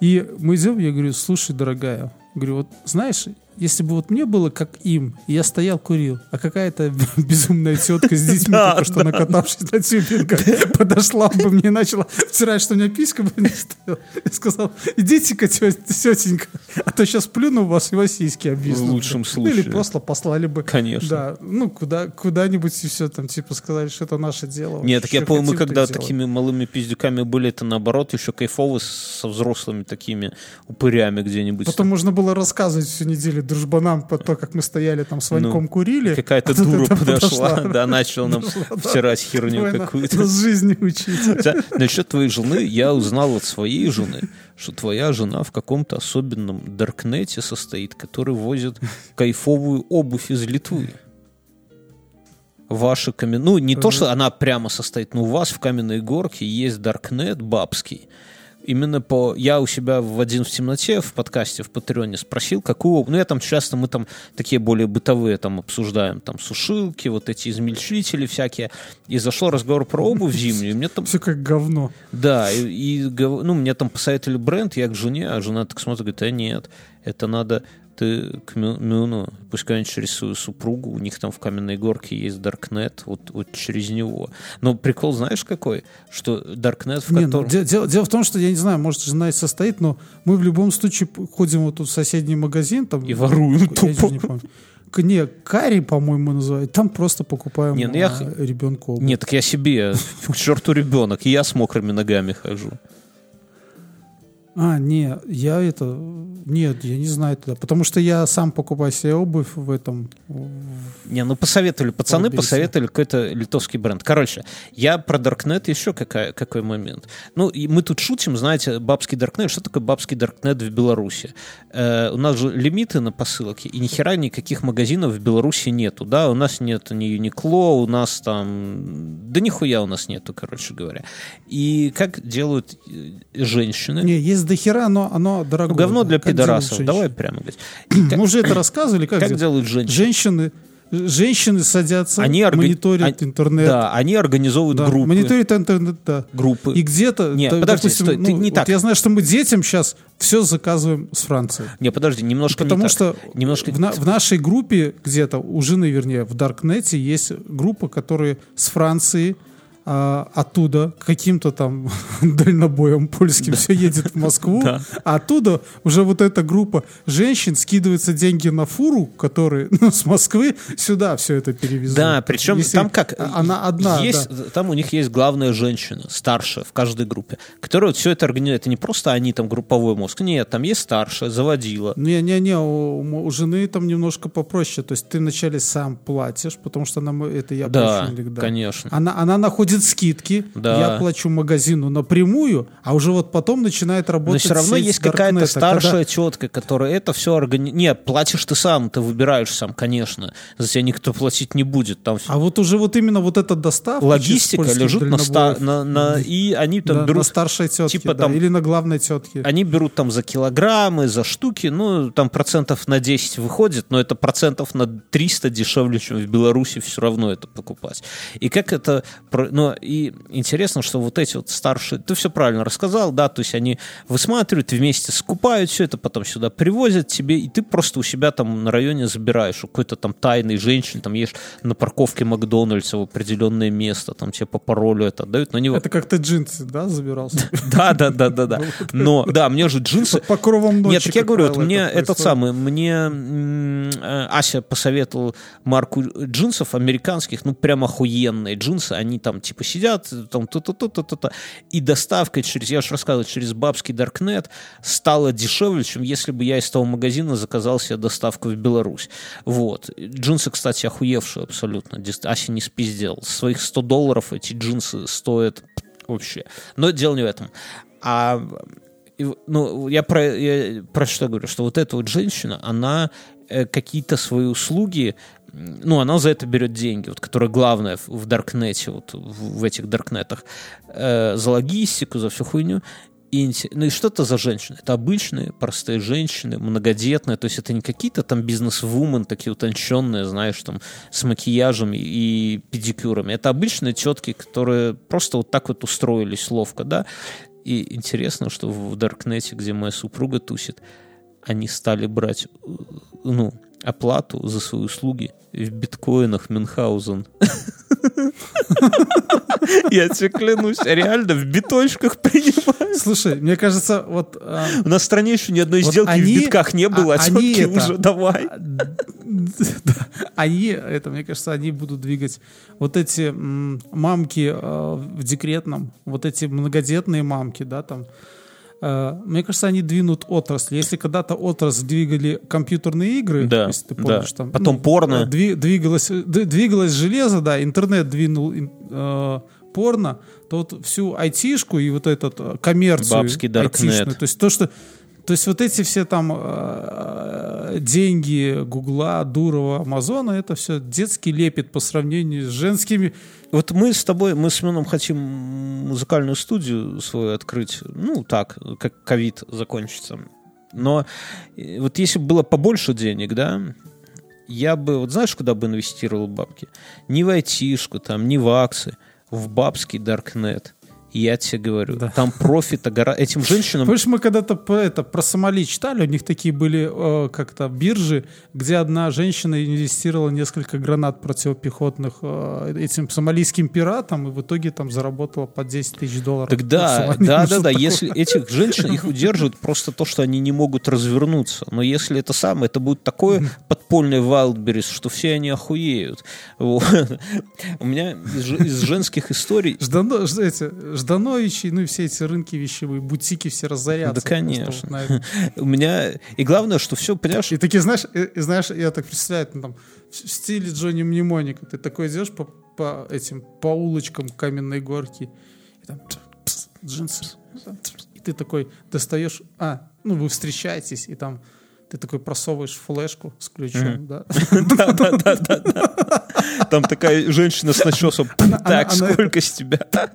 И мы идем, я говорю, слушай, дорогая, говорю, вот знаешь, если бы вот мне было как им, я стоял, курил, а какая-то <laughs> безумная тетка с <laughs> детьми, Да, только что да. накатавшись на тюбингах, <laughs> подошла бы мне и начала втирать, что у меня писька бы не стояла. Я сказал, идите-ка, тетенька, а то сейчас плюну вас и вас сиськи обвиснут. В лучшем Ну, случае. Или просто послали бы. Конечно. Да, ну, куда, куда-нибудь и все, там, типа, сказали, что это наше дело. Нет, так я помню, мы когда такими малыми пиздюками были, это наоборот еще кайфово со взрослыми такими упырями где-нибудь. Потом можно было рассказывать всю неделю дружбанам по то, как мы стояли там с Ваньком Ну, курили. Какая-то А дура это подошла, да, начал нам втирать херню Давай на- какую-то. нас жизни учить. Хотя, насчет твоей жены я узнал от своей жены, что твоя жена в каком-то особенном даркнете состоит, который возит кайфовую обувь из Литвы. Ваши камен... Ну, не то, что она прямо состоит, но у вас в Каменной Горке есть даркнет бабский. Именно по... Я у себя в «Один в темноте» в подкасте в Патреоне спросил, какую... Ну, я там часто, мы там такие более бытовые там обсуждаем, там сушилки, вот эти измельчители всякие. И зашел разговор про обувь зимнюю, мне там Все как говно. да, и, и ну, мне там посоветовали бренд, я к жене, а жена так смотрит, говорит, а нет, это надо, ты к Мю- Мюну, пускай через свою супругу, у них там в Каменной Горке есть Даркнет, вот, вот через него. Но прикол знаешь какой? Что Даркнет, в Не, ну, котором... де- дело, дело в том, что я не знаю, может, жена и состоит, но мы в любом случае ходим вот тут в соседний магазин. Там, И воруем тупо. не помню. К- Не, карри, по-моему, называют. Там просто покупаем Не, ну я а, ребенку обувь. Нет, так я себе, <laughs> к черту ребенок, и я с мокрыми ногами хожу. А, не, я это... Нет, я не знаю тогда. Потому что я сам покупаю себе обувь в этом... Не, ну посоветовали, пацаны Полбейся. посоветовали какой-то литовский бренд. Короче, я про Darknet еще какая, какой момент. Ну, и мы тут шутим, знаете, бабский Darknet. Что такое бабский Darknet в Беларуси? Э, у нас же лимиты на посылки, и ни хера никаких магазинов в Беларуси нету, да? У нас нет ни Юникло, у нас там... Да нихуя у нас нету, короче говоря. И как делают э, женщины? Не, есть дохера, но оно дорогое. Ну, говно для Как пидорасов. Давай прямо говорить. <clears throat> Мы уже это рассказывали, как, Как делают? женщины? Женщины, женщины садятся, Они орга- мониторят они- интернет. Да, они организовывают Да, группы. Мониторят интернет, да. группы. И где-то, Не, да, подожди, допустим, стой, ты ну, не вот так. я знаю, что мы детям сейчас все заказываем с Франции. Не, подожди, немножко не Потому так. что немножко в, на- в нашей группе где-то, у жены, вернее, в Даркнете есть группа, которая с Франции а, оттуда каким-то там <laughs> дальнобоем польским все едет в Москву, Да. а оттуда уже вот эта группа женщин скидывается деньги на фуру, которые <laughs> ну, с Москвы сюда все это перевезут. Да, причем Если там как? Она одна, есть, да. Там у них есть главная женщина, старшая в каждой группе, которая вот все это организует. Это не просто они там групповой мозг. Нет, там есть старшая, заводила. Не-не-не, у, у жены там немножко попроще. То есть ты вначале сам платишь, потому что нам это я Да, плачу иногда. конечно. Она, она находит скидки, Да. я плачу магазину напрямую, а уже вот потом начинает Но работать все равно есть какая-то старшая тетка, которая это все организует. Не, платишь ты сам, ты выбираешь сам, конечно. За тебя никто платить не будет. Там когда- А вот уже вот именно вот эта доставка... логистика лежит на, ста- на, на- и они там да, на берут старшей тетке, типа да, там- или на главной тетке. Они берут там за килограммы, за штуки, ну, там процентов на 10 выходит, но это процентов на 300 дешевле, чем в Беларуси все равно это покупать. И как это, ну, Но и интересно, что вот эти вот старшие, ты все правильно рассказал, да, то есть они высматривают, вместе скупают все это, потом сюда привозят тебе, и ты просто у себя там на районе забираешь у какой-то там тайной женщины, там ешь на парковке Макдональдса в определенное место, там тебе по паролю это отдают, но не... Это как ты джинсы, да, забирался? <laughs> Да, да, да, да, да. <laughs> Но, да, мне же джинсы... Под покровом ночи, Нет, так я говорю, вот мне это этот самый, мне э, Ася посоветовал марку джинсов американских, ну прям охуенные джинсы, они там типа сидят, там то-то-то-то-то, и доставка через, я же рассказывал, через бабский Даркнет стала дешевле, чем если бы я из того магазина заказал себе доставку в Беларусь. Вот. Джинсы, кстати, охуевшие абсолютно. Ася не спиздел. Своих 100 долларов эти джинсы стоят вообще. Но дело не в этом. А ну, я про, я про что говорю, что вот эта вот женщина, она э, какие-то свои услуги, ну, она за это берет деньги, вот, которая главная в, Даркнете, вот в, в этих Даркнетах, э, за логистику, за всю хуйню. И, ну и что это за женщины? Это обычные, простые женщины, многодетные, то есть это не какие-то там бизнес-вумен, такие утонченные, знаешь, там, с макияжем и, и педикюрами. Это обычные тетки, которые просто вот так вот устроились ловко, да. И интересно, что в Даркнете, где моя супруга тусит, они стали брать, э, ну, оплату за свои услуги в биткоинах Мюнхгаузен. <laughs> Я тебе клянусь, реально в биточках принимают. Слушай, мне кажется, вот... а, У нас в стране еще ни одной сделки в битках не было, а, а- это- уже давай. <laughs> Да, они, это, мне кажется, они будут двигать вот эти мамки в декретном, вот эти многодетные мамки, да, там. Э, мне кажется, они двинут отрасль. Если когда-то отрасль двигали компьютерные игры, Да, если ты да. помнишь, там, Потом порно. дви- двигалось, двигалось железо, да, интернет двинул ин- э, порно, то вот всю айтишку и вот этот э, коммерцию Бабский даркнет. айтишную, то есть то, что то есть вот эти все там э, деньги Гугла, Дурова, Амазона, это все детский лепет по сравнению с женскими. Вот мы с тобой, мы с Семеном хотим музыкальную студию свою открыть, ну так, как ковид закончится. Но э, вот если бы было побольше денег, да, я бы, вот знаешь, куда бы инвестировал бабки? Не в айтишку, там, не в акции, в бабский даркнет. Я тебе говорю, Да. там профита гора... Этим женщинам Помнишь, мы когда-то про, это, про Сомали читали, у них такие были э, как-то биржи, где одна женщина инвестировала несколько гранат противопехотных э, этим сомалийским пиратам, и в итоге там заработала по 10 тысяч долларов. Так да, <laughs> да, да, да. Если этих женщин их удерживают просто то, что они не могут развернуться. Но если это самое, это будет такое подпольное Wildberries, что все они охуеют. Вот. У меня из, женских историй Ждано, эти, Ждановичи, ну и все эти рынки вещевые, бутики все разорятся. Да, конечно. вот на этом. <laughs> у меня и главное, что все, понимаешь, И такие, знаешь, и- и знаешь, я так представляю, ну, там, в стиле Джонни Мнемоника, ты такой идешь по, по этим, по улочкам каменной горки, и там пс, джинсы, и ты такой достаешь, а, ну вы встречаетесь, и там ты такой просовываешь флешку с ключом, <laughs> да, там такая женщина с начесом. Так, сколько с тебя? <laughs>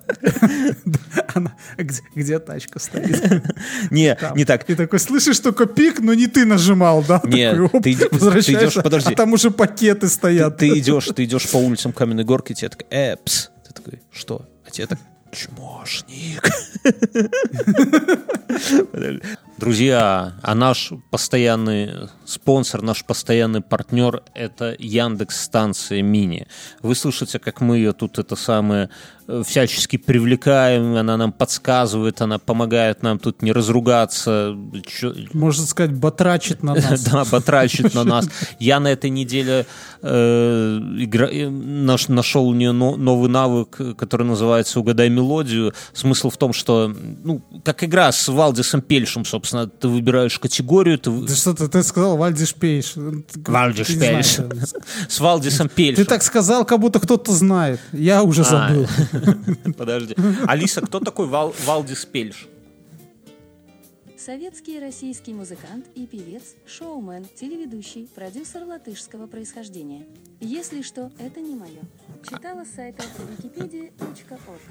Она, где, тачка стоит? Не, не так. И такой, слышишь только пик, но не ты нажимал, да? Не, Такой, оп, ты ты идешь, подожди. а там уже пакеты Ты, стоят. ты идешь, ты идешь по улицам Каменной Горки, тебе такой, э, пс. Ты такой, что? А тебе так, чмошник. <laughs> Друзья, а наш постоянный спонсор, наш постоянный партнер – это Яндекс станция Мини. Вы слышите, как мы ее тут это самое всячески привлекаем, она нам подсказывает, она помогает нам тут не разругаться. Можно сказать, батрачит на нас. <laughs> да, потрачит на нас. Я на этой неделе э, э, наш- нашел у нее но- новый навык, э, который называется «Угадай мелодию». Смысл в том, что, ну, как игра с Валдисом Пельшем, собственно, ты выбираешь категорию, ты, вы- Да что ты, ты сказал Вальдиш Пейш. Вальдиш. Пельш. с Валдисом Пельшем. Ты так сказал, как будто кто-то знает. Я уже А, забыл. <laughs> <laughs> Подожди. Алиса, кто такой Вал- Валдис Пельш? Советский и российский музыкант и певец, шоумен, телеведущий, продюсер латышского происхождения. Если что, это не мое. Читала с сайта wikipedia.org.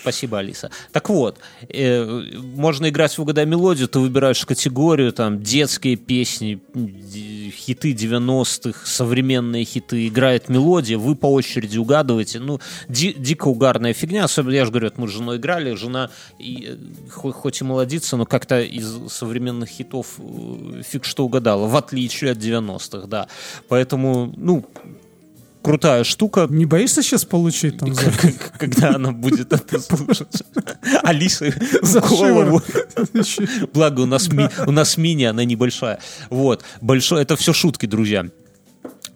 Спасибо, Алиса. Так вот, э, можно играть в «Угадай мелодию», ты выбираешь категорию, там, детские песни, хиты 90-х, современные хиты, играет мелодия, вы по очереди угадываете. Ну, ди- дико угарная фигня. Особенно, я же говорю, вот мы с женой играли, жена и, э, хо- хоть и молодится, но как-то из современных хитов э, фиг что угадала, в отличие от 90-х, да. Поэтому, ну, крутая штука. Не боишься сейчас получить там за, Когда она будет это слушать. <laughs> Алиса за в голову. Благо у нас, ми- у нас мини, она небольшая. Вот. Большой, это все шутки, друзья.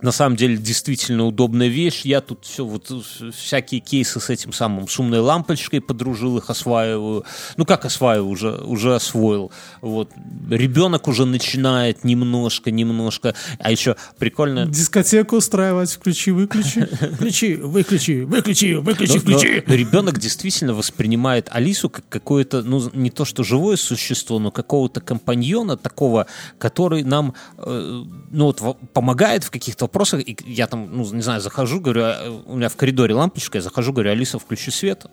На самом деле, действительно удобная вещь. Я тут все, вот э, всякие кейсы с этим самым шумной лампочкой подружил, их осваиваю. Ну, как осваиваю, уже, уже освоил. Вот. Ребенок уже начинает немножко, немножко. А еще прикольно... Дискотеку устраивать. Включи, выключи, выключи, выключи, Но- но включи. ребенок действительно воспринимает Алису как какое-то, ну, не то что живое существо, но какого-то компаньона такого, который нам, э, ну, вот, во- помогает в каких-то вопросах. И я там, ну, не знаю, захожу, говорю, а, у меня в коридоре лампочка, я захожу, говорю, Алиса, включи свет.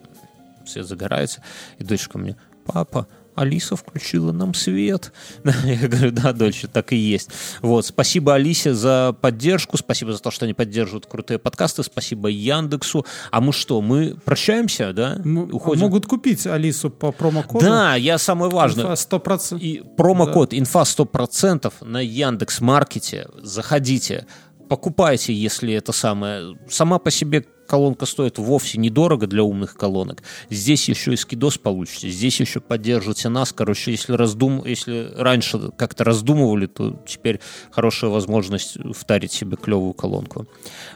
Свет загорается. И дочка мне, папа, Алиса включила нам свет. <laughs> Я говорю, да, дочь, так и есть. Вот, спасибо Алисе за поддержку, спасибо за то, что они поддерживают крутые подкасты, спасибо Яндексу. А мы что, мы прощаемся, да? М- Уходим? Могут купить Алису по промокоду. Да, я самое важное. Сто процентов. И промокод инфа 100% на Яндекс Маркете. Заходите, покупайте, если это самое. Сама по себе колонка стоит вовсе недорого для умных колонок. Здесь еще и скидос получите, здесь еще поддержите нас. Короче, если, раздум... если раньше как-то раздумывали, то теперь хорошая возможность втарить себе клевую колонку.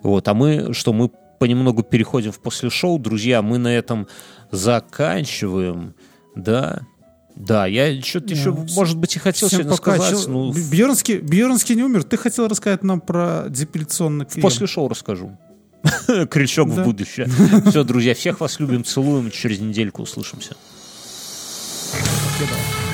Вот. А мы, что мы понемногу переходим в после шоу, друзья, мы на этом заканчиваем. Да, да, я что-то еще, может быть, и хотел Всем сегодня пока. сказать. Ну, Бьернский, Бьернский не умер. Ты хотел рассказать нам про депиляционный крем. после шоу расскажу. <laughs> Крючок в будущее. <laughs> Все, друзья, всех вас любим, целуем. Через недельку услышимся. Про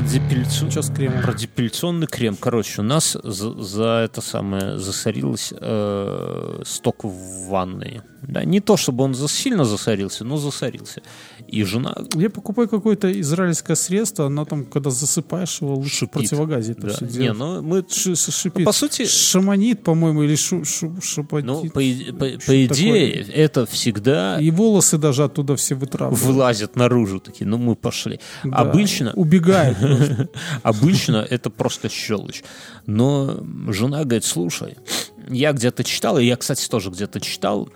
депиляцию. Что с кремом? Про депиляционный крем. Короче, у нас за, за это самое засорилось э, сток в ванной. Да, не то, чтобы он сильно засорился, но засорился. И жена Я покупаю какое-то израильское средство, оно там, когда засыпаешь его, лучше Шипит. противогазе Да. все Не, ну мы... Ши- шипит. По сути- Шаманит, по-моему, или шу, шу, шапатит. Ну, по, по- по идее, это всегда И волосы даже оттуда все вытравливают. вылазят наружу такие, ну мы пошли. Да. Обычно, просто. <laughs> обычно это просто щелочь. Но жена говорит, слушай, я где-то читал, и я, кстати, тоже где-то читал,